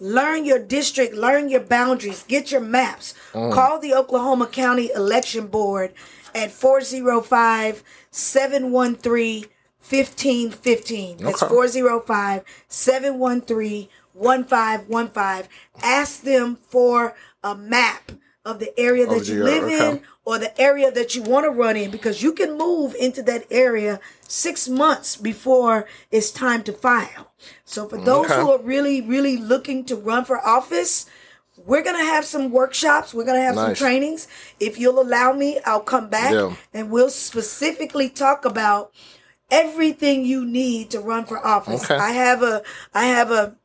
learn your district, learn your boundaries, get your maps. Call the Oklahoma County Election Board at 405 713 1515. That's Okay. 405 713 1515. Ask them for a map of the area that Of you live okay. in or the area that you want to run in because you can move into that area six months before it's time to file. So for those Okay. who are really, really looking to run for office, we're gonna have some workshops. We're gonna have some trainings. If you'll allow me, I'll come back Yeah. and we'll specifically talk about everything you need to run for office. Okay. I have a I have a,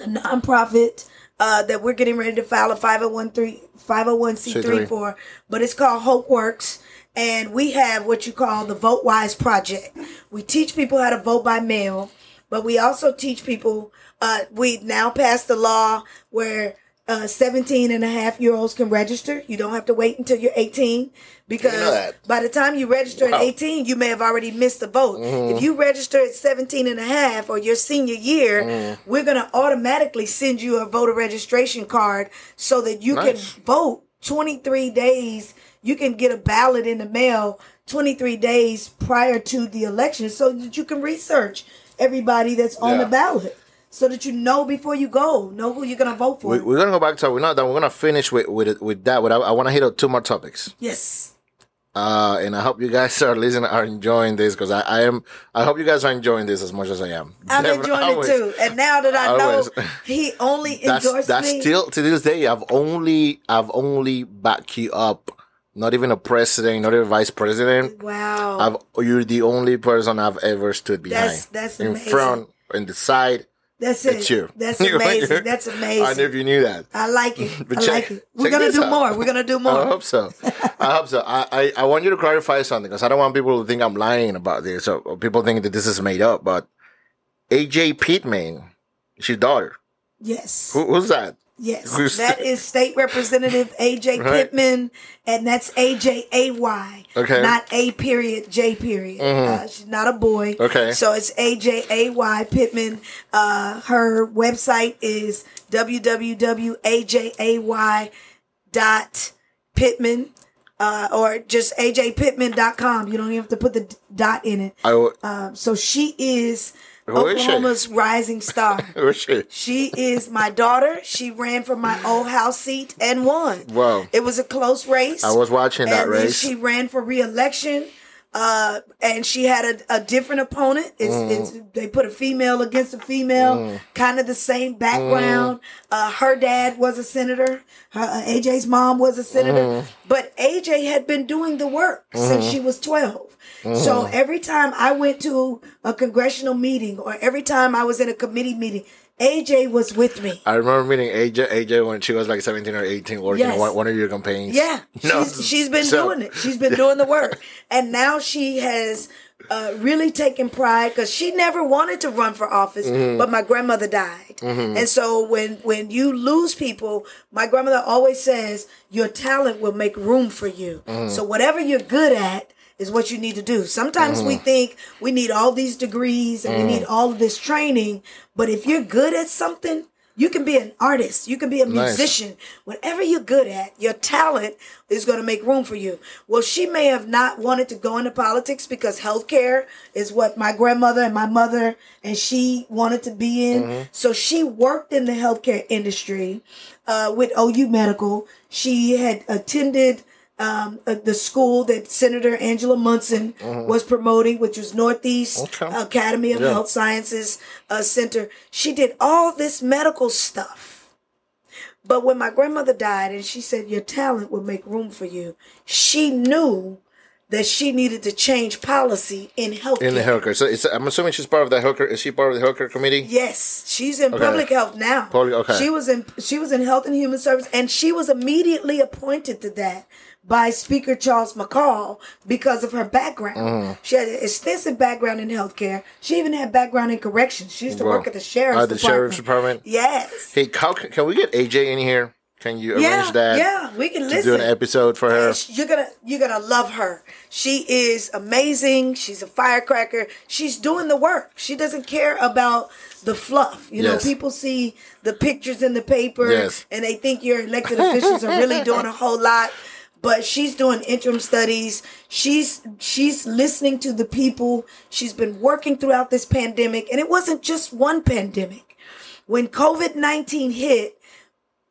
a nonprofit uh, that we're getting ready to file a 501 501c3 C3. for, but it's called Hope Works. And we have what you call the Vote Wise Project. We teach people how to vote by mail, but we also teach people, uh, we now passed the law where uh, 17 and a half year olds can register. You don't have to wait until you're 18 because by the time you register Wow. at 18, you may have already missed the vote. Mm-hmm. If you register at 17 and a half or your senior year, Mm-hmm. we're going to automatically send you a voter registration card so that you Nice. can vote 23 days. You can get a ballot in the mail 23 days prior to the election so that you can research everybody that's on Yeah. the ballot so that you know before you go, know who you're going to vote for. We, we're gonna go back to we're not done. We're gonna finish with with, with that. But I, I want to hit up two more topics. yes. Uh, and I hope you guys are listening, are enjoying this because I, I am. I hope you guys are enjoying this as much as I am. I'm Definitely- enjoying always. it too. And now that I know he only That's endorsed that's me. still to this day. I've only I've only backed you up. Not even a president, not even vice president. wow. I've you're the only person I've ever stood behind. That's- that's in amazing. front, in the side. That's it. It's you. That's amazing. That's I amazing. if you knew that. I like it. I But like it. We're gonna do out. more. We're gonna do more. I hope so. I hope so. I, I, I want you to clarify something because I don't want people to think I'm lying about this or, or people think that this is made up. But Ajay Pittman, she's daughter. Yes. Who, who's that? Yes. That is State Representative Ajay Right. Pittman, and that's AJ AY. Okay. Mm-hmm. Not A period J period. Uh, she's not a boy. Okay. So it's AJ AY Pittman. Uh, her website is www.ajay dot Pittman. Uh, or just ajpittman.com. You don't even have to put the dot in it. I, w- Um, so she is Who? Oklahoma's rising star. who is she? She is my daughter. She ran for my old house seat and won. Wow. It was a close race. I was watching that race. she ran for reelection. Uh, and she had a, a different opponent. It's, Mm. it's they put a female against a female, kind of the same background. Mm. Uh, her dad was a senator. Her, uh, Ajay's mom was a senator, Mm. but Ajay had been doing the work Mm-hmm. since she was twelve. So every time I went to a congressional meeting or every time I was in a committee meeting, Ajay was with me. I remember meeting Ajay, Ajay when she was like 17 or 18 working Yes. on one, one of your campaigns. Yeah, No, she's, she's been so- doing it. She's been doing the work, and now she has uh, really taken pride because she never wanted to run for office, Mm-hmm. but my grandmother died, and so when when you lose people, my grandmother always says your talent will make room for you. Mm-hmm. So whatever you're good at. Is what you need to do. Sometimes we Mm-hmm. think we need all these degrees and we need all of this training, but if you're good at something, You can be an artist. You can be a Nice. musician. Whatever you're good at, your talent is going to make room for you. Well, she may have not wanted to go into politics because healthcare is what my grandmother and my mother and she wanted to be in. Mm-hmm. So she worked in the healthcare industry uh, with OU Medical. She had attended um, uh, the school that Senator Angela Monson was promoting, which was Northeast Mm-hmm. Okay. Academy of Yeah. Health Sciences uh, Center. She did all this medical stuff. But when my grandmother died and she said, Your talent will make room for you, she knew that she needed to change policy in healthcare. In the healthcare. So it's, I'm assuming she's part of the healthcare. Is she part of the healthcare committee? Yes, she's in public health now. Public- okay. She was in she was in health and human service, and she was immediately appointed to that by Speaker Charles McCall because of her background. Mm-hmm. She had an extensive background in healthcare. She even had background in corrections. She used to Wow. work at the sheriff's At the department. sheriff's department? Yes. Hey, how can, we get Ajay in here? Can you arrange Yeah, that? yeah, we can listen. do an episode for her. You're gonna you're gonna love her. She is amazing. She's a firecracker. She's doing the work. She doesn't care about the fluff. You know, people see the pictures in the paper Yes. and they think your elected officials are really doing a whole lot. But she's doing interim studies. She's she's listening to the people. She's been working throughout this pandemic, and it wasn't just one pandemic. When COVID nineteen hit,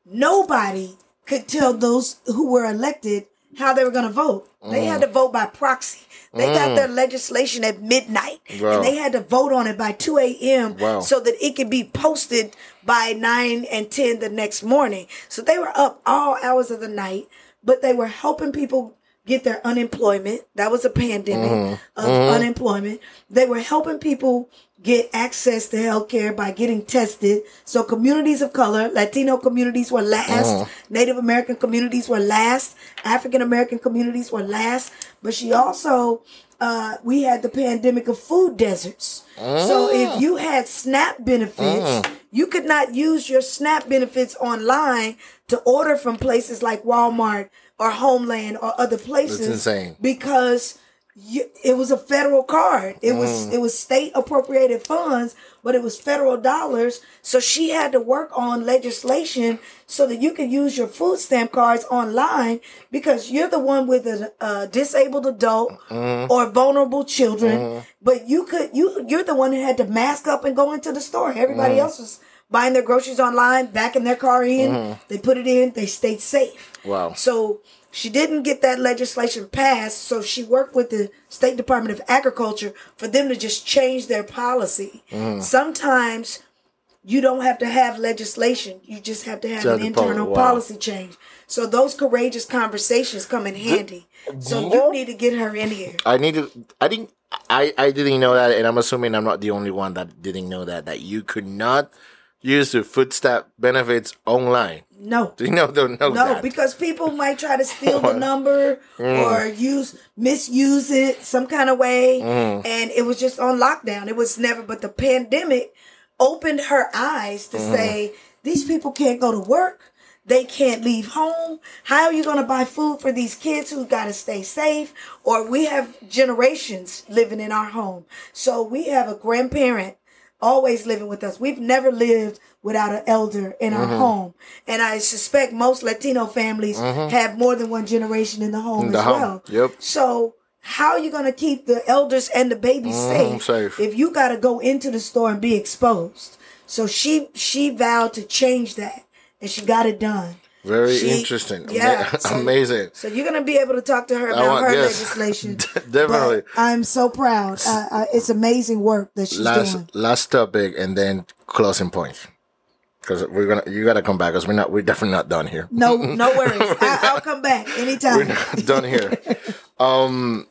nobody could tell those who were elected how they were going to vote. They had to mm. vote by proxy. They got their mm. legislation at midnight Wow. and they had to vote on it by 2 a.m. Wow. so that it could be posted by 9 and 10 the next morning. So they were up all hours of the night, but they were helping people get their unemployment. That was a pandemic mm-hmm. of mm-hmm. unemployment. They were helping people get access to healthcare by getting tested. So communities of color, Latino communities were last, mm-hmm. Native American communities were last, African American communities were last, but she also uh, we had the pandemic of food deserts. So if you had SNAP benefits, you could not use your SNAP benefits online to order from places like Walmart or Homeland or other places. insane. Because you, it was a federal card. It was Mm. it was state appropriated funds, but it was federal dollars. So she had to work on legislation so that you could use your food stamp cards online because you're the one with a, a disabled adult Mm-hmm. or vulnerable children. But you could you you're the one that had to mask up and go into the store. Everybody Mm. else was buying their groceries online, backing their car in. They put it in. They stayed safe. Mm-hmm. Wow. So she didn't get that legislation passed, so she worked with the State Department of Agriculture for them to just change their policy. Mm-hmm. Sometimes you don't have to have legislation, you just have to have an internal wow. policy change. So those courageous conversations come in handy. So you need to get her in here. I need to. I didn't. I I didn't know that, and I'm assuming I'm not the only one that didn't know that. That you could not use the food stamp benefits online. No. Do you know? Don't know No, that. because people might try to steal the number Mm. or use misuse it some kind of way. Mm. And it was just on lockdown. It was never but the pandemic opened her eyes to Mm. say these people can't go to work. They can't leave home. How are you going to buy food for these kids who got to stay safe? Or we have generations living in our home. So we have a grandparent always living with us. We've never lived without an elder in Mm-hmm. our home. And I suspect most Latino families have more than one generation in the home Mm-hmm. the as home, well. yep. So how are you going to keep the elders and the babies safe, Mm-hmm, safe. if you got to go into the store and be exposed? So she she vowed to change that, and she got it done. Very She- interesting. Yeah, so- Amazing. So you're gonna be able to talk to her about want- her yes. legislation. Definitely. I'm so proud. Uh, uh, it's amazing work that she's Last doing. last topic, and then closing points. Because we're gonna, you gotta come back. Because we're not, we're definitely not done here. No, no worries. I, I'll come back anytime. We're not done here. Um,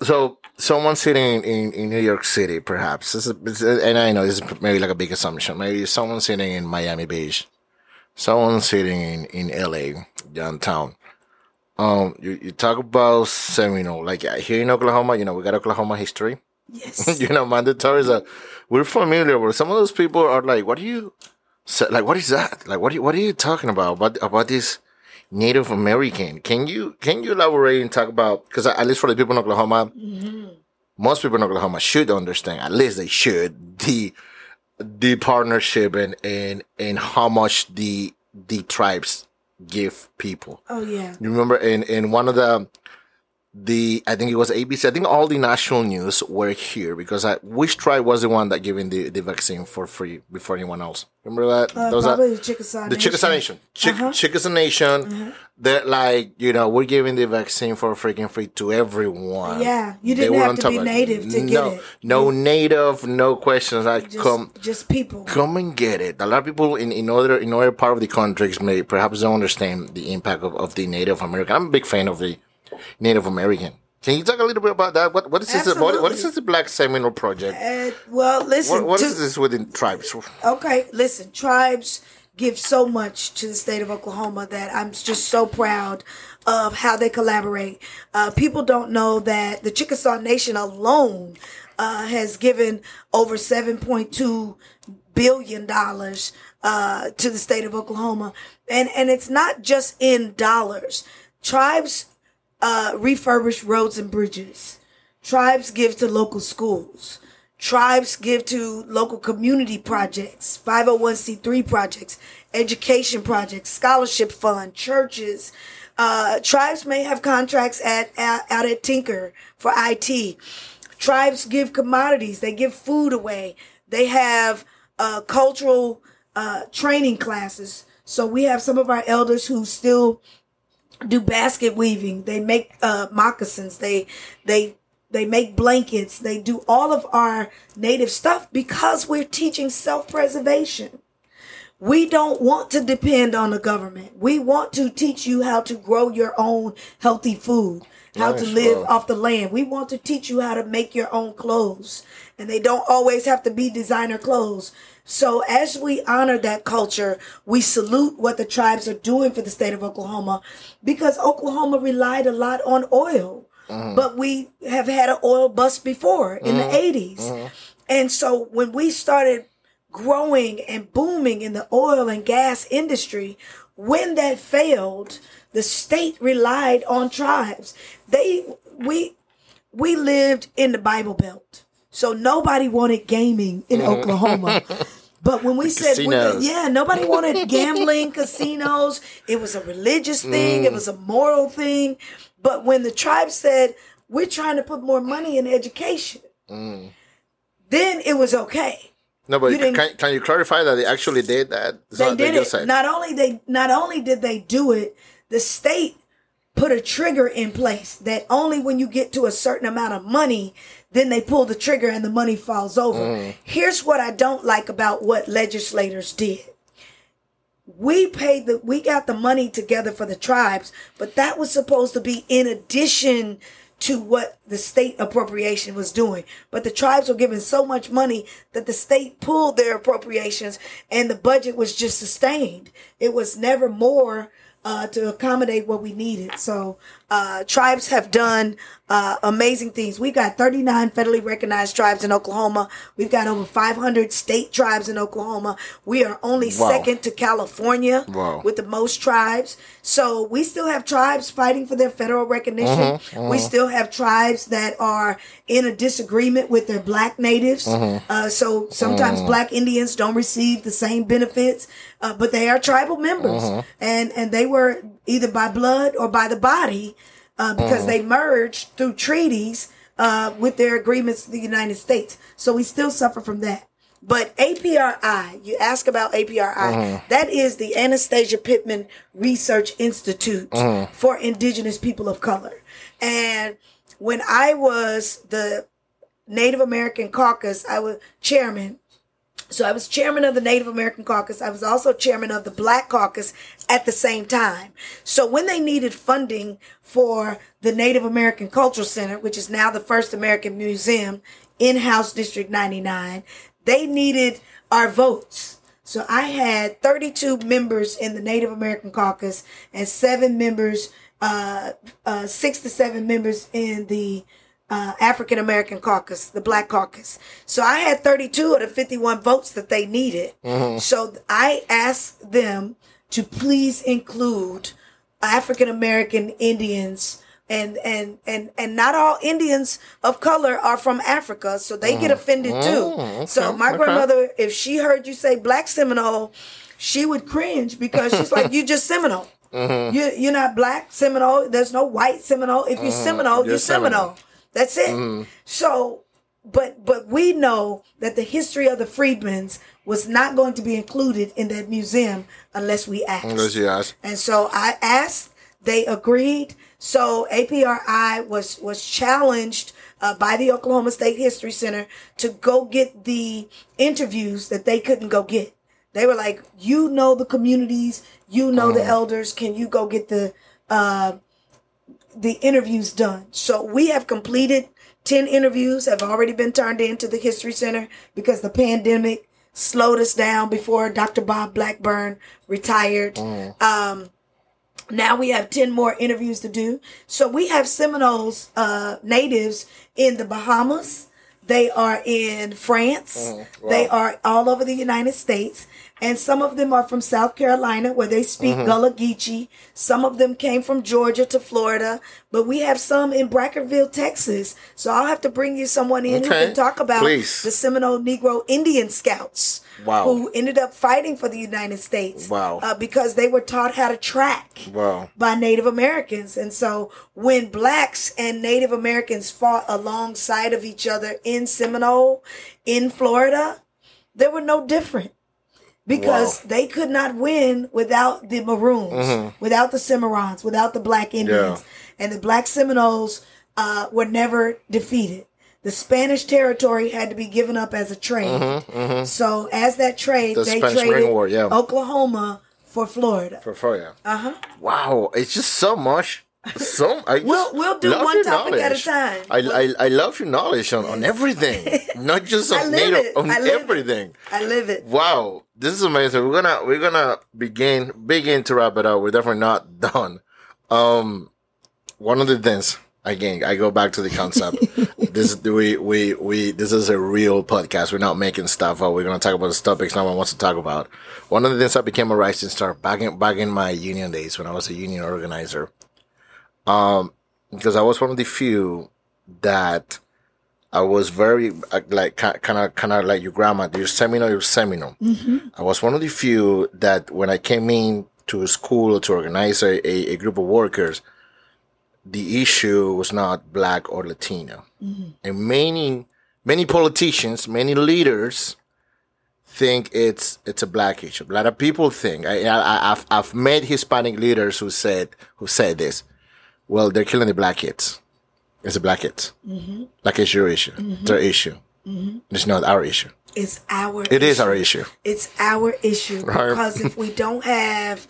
so someone sitting in, in New York City, perhaps, this is, and I know this is maybe like a big assumption. Maybe someone sitting in Miami Beach, someone sitting in, in LA, downtown. Um, you, you talk about Seminole, like here in Oklahoma, you know, we got Oklahoma history. Yes. you know, mandatory is a, we're familiar with some of those people are like, what do you, say, like, what is that? Like, what are you, what are you talking about? About, about this Native American? Can you, can you elaborate and talk about, cause at least for the people in Oklahoma, most people in Oklahoma should understand, at least they should, the the partnership and and and how much the the tribes give people. Oh yeah. You remember in in one of the the I think it was ABC. I think all the national news were here because I which tribe was the one that giving the, the vaccine for free before anyone else. Remember that? Uh, Those probably are, the Chickasaw the Chickasaw Nation. Chick, Uh-huh. Chickasaw Nation. They're like you know we're giving the vaccine for freaking free to everyone. Yeah, you didn't were have to be of it. native to get no, it. No native, no questions. I Just, come just people. come and get it. A lot of people in, in other in other part of the countries may perhaps don't understand the impact of, of the Native American. I'm a big fan of the Native American. Can you talk a little bit about that? What what is this? What, what is this the Black Seminole Project? Uh, well, listen. What, what to- is this within tribes? Okay, listen, tribes give so much to the state of Oklahoma that I'm just so proud of how they collaborate. Uh, people don't know that the Chickasaw Nation alone uh, has given over 7.2 billion dollars uh, to the state of Oklahoma, and and it's not just in dollars. Tribes uh, refurbish roads and bridges. Tribes give to local schools. Tribes give to local community projects, 501c3 projects, education projects, scholarship fund, churches. Uh, tribes may have contracts at, at out at Tinker for IT. Tribes give commodities. They give food away. They have uh, cultural uh, training classes. So we have some of our elders who still do basket weaving. They make uh, moccasins. They they they make blankets. They do all of our native stuff because we're teaching self preservation. We don't want to depend on the government. We want to teach you how to grow your own healthy food, how to live bro. off the land. We want to teach you how to make your own clothes. And they don't always have to be designer clothes. So as we honor that culture, we salute what the tribes are doing for the state of Oklahoma because Oklahoma relied a lot on oil. Mm-hmm. But we have had an oil bust before in the mm-hmm. 80s. Mm-hmm. And so when we started growing and booming in the oil and gas industry, when that failed, the state relied on tribes. They we we lived in the Bible Belt. So nobody wanted gaming in Oklahoma. But when we said, we- yeah, nobody wanted gambling, casinos. It was a religious thing, it mm. was a moral thing. But when the tribe said, we're trying to put more money in education, mm. then it was okay. No, but can, can you clarify that they actually did that? It's They not- did just it. said- Not only they not only did they do it, the state put a trigger in place that only when you get to a certain amount of money, then they pull the trigger and the money falls over. Mm. Here's what I don't like about what legislators did. We paid the we got the money together for the tribes, but that was supposed to be in addition to what the state appropriation was doing. But the tribes were given so much money that the state pulled their appropriations and the budget was just sustained. It was never more uh, to accommodate what we needed. So uh, tribes have done uh, amazing things. We've got 39 federally recognized tribes in Oklahoma. We've got over 500 state tribes in Oklahoma. We are only Wow. second to California Wow. with the most tribes. So we still have tribes fighting for their federal recognition. We still have tribes that are in a disagreement with their black natives. Uh, so sometimes black Indians don't receive the same benefits, uh, but they are tribal members, and and they were either by blood or by the body uh, because they merged through treaties uh, with their agreements with the United States. So we still suffer from that. But APRI, you ask about APRI, that is the Anastasia Pittman Research Institute for Indigenous People of Color. And when I was the Native American Caucus, I was chairman. So I was chairman of the Native American Caucus. I was also chairman of the Black Caucus at the same time. So when they needed funding for the Native American Cultural Center, which is now the First American Museum in House District 99, they needed our votes. So I had 32 members in the Native American Caucus and seven members, uh, uh, six to seven members in the uh, African American caucus, the Black Caucus. So I had 32 of the 51 votes that they needed. So I asked them to please include African American Indians and and and and not all Indians of color are from Africa, so they get offended too. Mm, so my okay. grandmother, if she heard you say Black Seminole, she would cringe because she's like, "You just Seminole. Mm-hmm. You you're not Black Seminole. There's no white Seminole. If you're Seminole, You're you're Seminole. Seminole. That's it." Mm-hmm. So, but but we know that the history of the freedmen's was not going to be included in that museum unless we asked. Unless you ask. And so I asked, they agreed. So APRI was was challenged uh, by the Oklahoma State History Center to go get the interviews that they couldn't go get. They were like, "You know the communities, you know the elders. Can you go get the uh, the interviews done?" So we have completed ten interviews. Have already been turned into the History Center because the pandemic slowed us down before Dr. Bob Blackburn retired. Um, now we have 10 more interviews to do. So we have Seminoles, uh, natives in the Bahamas. They are in France. They are all over the United States. And some of them are from South Carolina where they speak Gullah Geechee. Some of them came from Georgia to Florida. But we have some in Brackettville, Texas. So I'll have to bring you someone in who can talk about Please. the Seminole Negro Indian Scouts. Wow. Who ended up fighting for the United States. Wow. Uh, because they were taught how to track Wow. by Native Americans. And so when blacks and Native Americans fought alongside of each other in Seminole, in Florida, they were no different because Wow. they could not win without the Maroons, without the Cimarrons, without the black Indians. And the black Seminoles uh, were never defeated. The Spanish territory had to be given up as a trade. So as that trade, The they Spanish traded War, yeah. Oklahoma for Florida. For Florida. Uh huh. Wow, it's just so much. So I We'll- we'll do one topic at a time. I, I I love your knowledge on, on everything, not just on it. on I live it. everything. I live it. Wow, this is amazing. We're gonna we're gonna begin begin to wrap it up. We're definitely not done. Um, one of the things again, I go back to the concept. this we we we this is a real podcast. We're not making stuff up. We're gonna talk about the topics no one wants to talk about. One of the things I became a rising star back in back in my union days when I was a union organizer. Um, because I was one of the few that I was very uh, like kind of kind of like your grandma. Your Seminole, your Seminole. I was one of the few that when I came in to a school to organize a, a, a group of workers, the issue was not black or Latino, and many many politicians, many leaders think it's it's a black issue. A lot of people think. I, I I've I've met Hispanic leaders who said who said this. Well, they're killing the black kids. It's a black kids. Like it's your issue. It's their issue. It's not our issue. It's our. It is issue. our issue. It's our issue Right. because if we don't have,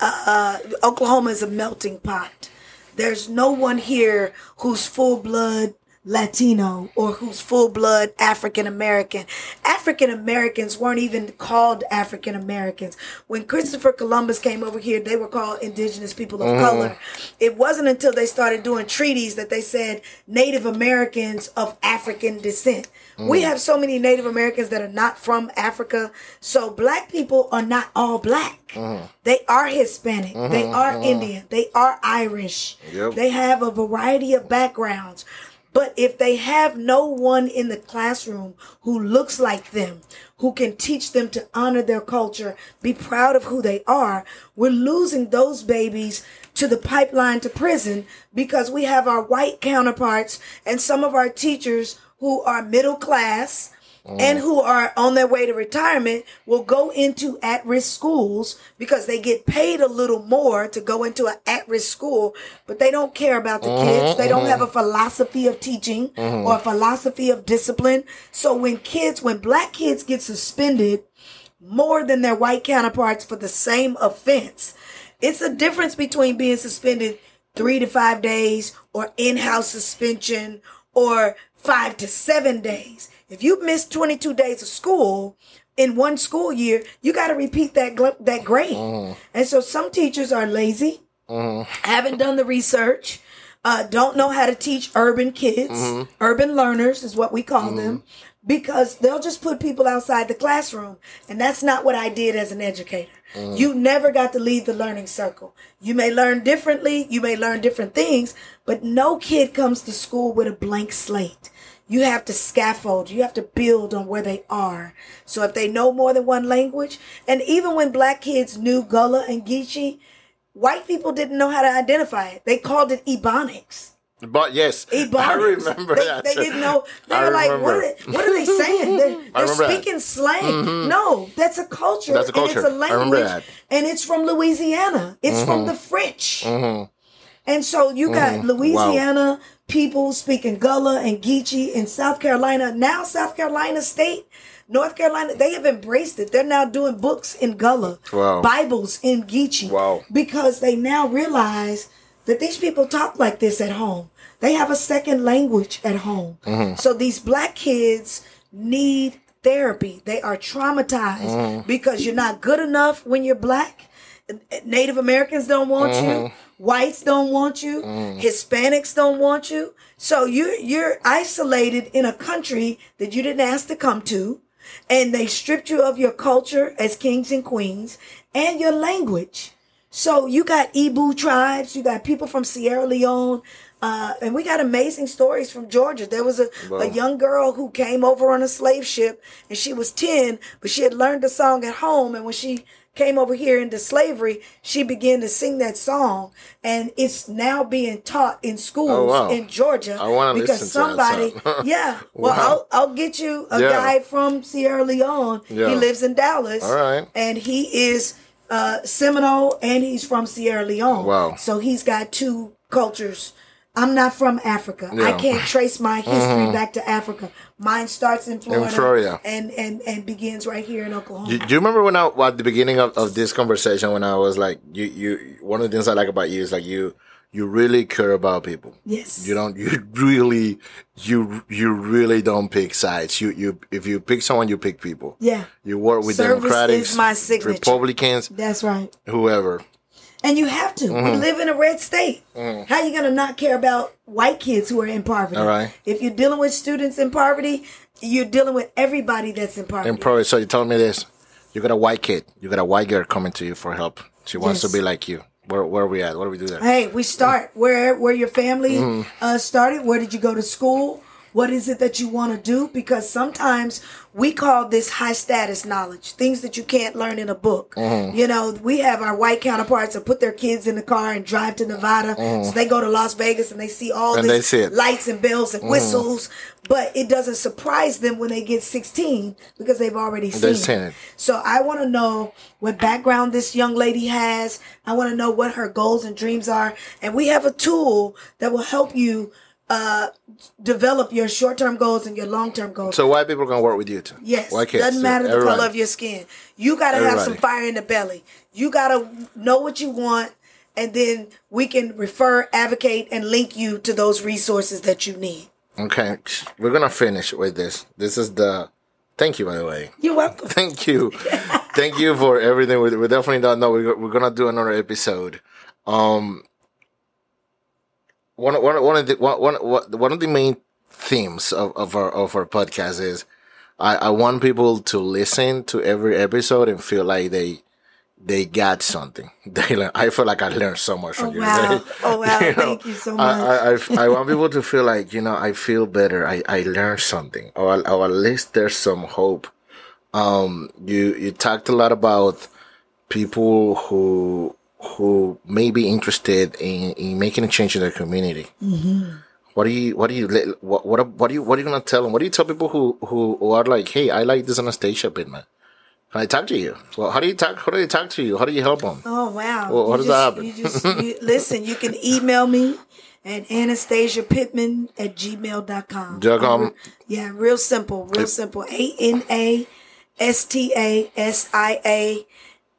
uh, uh, Oklahoma is a melting pot. There's no one here who's full blood Latino or who's full blood African American. African Americans weren't even called African Americans. When Christopher Columbus came over here, they were called indigenous people of mm-hmm. color. It wasn't until they started doing treaties that they said Native Americans of African descent. We mm. have so many Native Americans that are not from Africa. So black people are not all black. Mm-hmm. They are Hispanic. They mm-hmm. are Indian. They are Irish. Yep. They have a variety of backgrounds. But if they have no one in the classroom who looks like them, who can teach them to honor their culture, be proud of who they are, we're losing those babies to the pipeline to prison because we have our white counterparts and some of our teachers who are middle class and mm. who are on their way to retirement will go into at-risk schools because they get paid a little more to go into an at-risk school but they don't care about the mm-hmm, kids. They don't mm-hmm. have a philosophy of teaching mm-hmm. or a philosophy of discipline. So when kids when black kids get suspended more than their white counterparts for the same offense it's a difference between being suspended three to five days or in-house suspension or five to seven days. If you miss 22 days of school in one school year, you got to repeat that gl- that grade. Mm-hmm. And so some teachers are lazy, mm-hmm. haven't done the research, uh, don't know how to teach urban kids. Mm-hmm. Urban learners is what we call them. because they'll just put people outside the classroom. And that's not what I did as an educator. You never got to leave the learning circle. You may learn differently, you may learn different things, but no kid comes to school with a blank slate. You have to scaffold, you have to build on where they are. So if they know more than one language, and even when black kids knew Gullah and Geechee, white people didn't know how to identify it. They called it Ebonics. But yes, Ebonics. I remember they, that. They didn't know. They I were like, what are, remember. they, what are they saying? They're, they're remember that. Mm-hmm. speaking slang. No, that's a culture. That's a culture. And it's a language. that. Mm-hmm. And it's from Louisiana. It's from the French. And so you got Louisiana people speaking Gullah and Geechee in South Carolina. Now South Carolina State, North Carolina, they have embraced it. They're now doing books in Gullah, Wow. Bibles in Geechee. Wow. Because they now realize that these people talk like this at home. They have a second language at home. Mm-hmm. So these black kids need therapy. They are traumatized Mm-hmm. because you're not good enough when you're black. Native Americans don't want Mm-hmm. you. Whites don't want you. Hispanics don't want you. So you're you're isolated in a country that you didn't ask to come to, and they stripped you of your culture as kings and queens and your language. So you got Ibo tribes, you got people from Sierra Leone, uh, and we got amazing stories from Georgia. There was a, a young girl who came over on a slave ship, and she was ten, but she had learned the song at home, and when she came over here into slavery, she began to sing that song, and it's now being taught in schools Oh, wow. in Georgia I because listen to that somebody, song. yeah. Well, Wow. I'll I'll get you a Yeah. guy from Sierra Leone. Yeah. He lives in Dallas. All right. And he is uh, Seminole and he's from Sierra Leone. Wow. So he's got two cultures. I'm not from Africa. I Yeah. Mm-hmm. can't trace my history back to Africa. Mine starts in Florida, Florida. and, and and begins right here in Oklahoma. Do, do you remember when I at the beginning of, of this conversation when I was like you you one of the things I like about you is like you you really care about people. yes. You don't you really you you really don't pick sides. You you if you pick someone you pick people. Yeah. You work with Service Democrats, is my signature. Republicans, That's right. whoever. And you have to. Mm-hmm. We live in a red state. How are you gonna not care about white kids who are in poverty? All right. If you're dealing with students in poverty, you're dealing with everybody that's in poverty. And probably so you told me this. You got a white kid. You got a white girl coming to you for help. She wants Yes. to be like you. Where where are we at? What do we do there? Hey, we start where where your family Mm-hmm. uh, started. Where did you go to school? What is it that you want to do? Because sometimes we call this high status knowledge, things that you can't learn in a book. Mm-hmm. You know, we have our white counterparts that put their kids in the car and drive to Nevada. So they go to Las Vegas and they see all Mm-hmm. And they this see. Mm-hmm. lights and bells and whistles. But it doesn't surprise them when they get 16 because they've already seen, seen it. so I want to know what background this young lady has. I want to know what her goals and dreams are. And we have a tool that will help you uh, develop your short-term goals and your long-term goals. So white people are gonna work with you too. Yes, White kids. doesn't matter the Everybody. color of your skin. You got to have some fire in the belly. You got to know what you want, and then we can refer, advocate, and link you to those resources that you need. Okay, we're gonna finish with this. This is the. Thank you, by the way. You're welcome. Thank you, thank you for everything. We, we definitely don't know. We're, we're gonna do another episode. Um, one one one of the one one one of the main themes of, of our of our podcast is I, I want people to listen to every episode and feel like they they got something. They learn. I feel like I learned so much from Oh, you. wow. Oh, wow. You know, Thank you so I, much. I, I, I want people to feel like, you know, I feel better. I, I learned something or, or at least there's some hope. Um, you, you talked a lot about people who, who may be interested in, in making a change in their community. Mm-hmm. What do you, what do you, what, what, what do you, what are you going to tell them? What do you tell people who, who, who are like, Hey, I like this Anastasia Pittman. Can I talk to you? Well, how do you talk? How do you talk to you? How do you help them? Oh wow! Well, what You does that happen? You just you, listen. You can email me at Anastasia Pittman at gmail.com. Dot com. Yeah, real simple. Real simple. A N A S T A S I A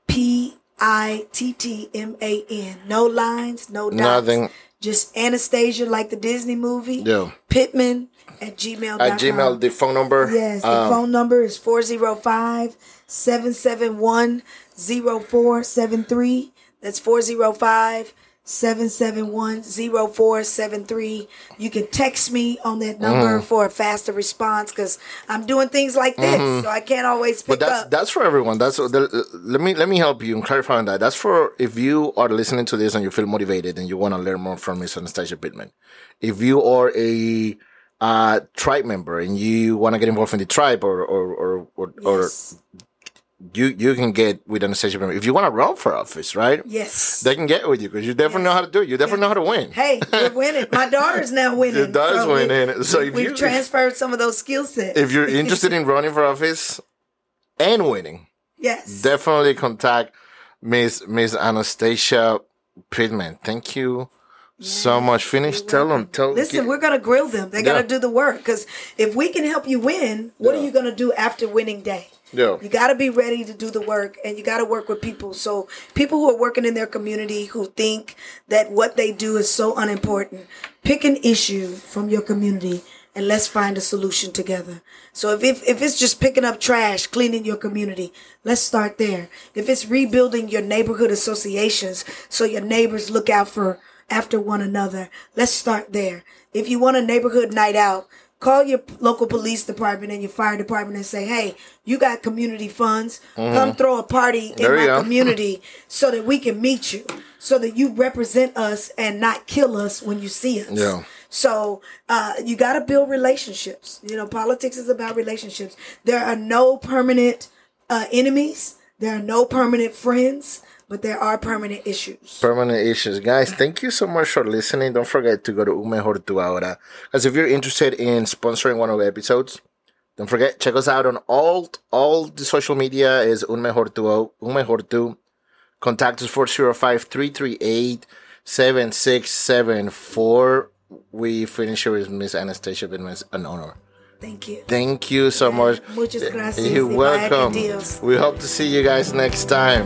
P I T T M A N. No lines, no dots. Nothing. Just Anastasia, like the Disney movie. Yeah. Pittman at gmail.com. At Gmail, the phone number. Yes, the um, phone number is 405 771 0473. That's 405 771-0473. You can text me on that number Mm. for a faster response because I'm doing things like this, so I can't always pick Mm-hmm. But that's up. that's for everyone. That's the, let me let me help you in clarifying that. That's for if you are listening to this and you feel motivated and you want to learn more from Miss Anastasia Pittman. If you are a uh, tribe member and you want to get involved in the tribe or or or or, yes. or you you can get with Anastasia Pittman. If you want to run for office, right? yes. They can get with you because you definitely know how to do it. You definitely know how to win. Hey, we're winning. My daughter's now winning. Your daughter's we- winning. So if we've you- transferred some of those skill sets. If you're interested in running for office and winning, yes, definitely contact Miss Miss Anastasia Pittman. Thank you so much. Finish. Tell them. Tell. Listen, get- we're gonna grill them. They Yeah. gotta do the work. Because if we can help you win, what Yeah. are you gonna do after winning day? Yeah. You got to be ready to do the work and you got to work with people. So, people who are working in their community who think that what they do is so unimportant, pick an issue from your community and let's find a solution together. So, if, if, if it's just picking up trash, cleaning your community, let's start there. If it's rebuilding your neighborhood associations so your neighbors look out for after one another, let's start there. If you want a neighborhood night out, call your local police department and your fire department and say, "Hey, you got community funds? Come throw a party in Mm-hmm. There you my community so that we can meet you, so that you represent us and not kill us when you see us." Yeah. So uh, you got to build relationships. You know, politics is about relationships. There are no permanent uh, enemies. There are no permanent friends, but there are permanent issues. Permanent issues, guys. Thank you so much for listening. Don't forget to go to Un Mejor Tu Ahora. Because if you're interested in sponsoring one of the episodes, don't forget check us out on all all the social media is Un Mejor Tu Un Mejor Tu. Contact us 405 338 7674. We finish here with Miss Anastasia Pittman. An honor. Thank you. Thank you so much. Muchas gracias. You're y vaya que welcome. We hope to see you guys next time.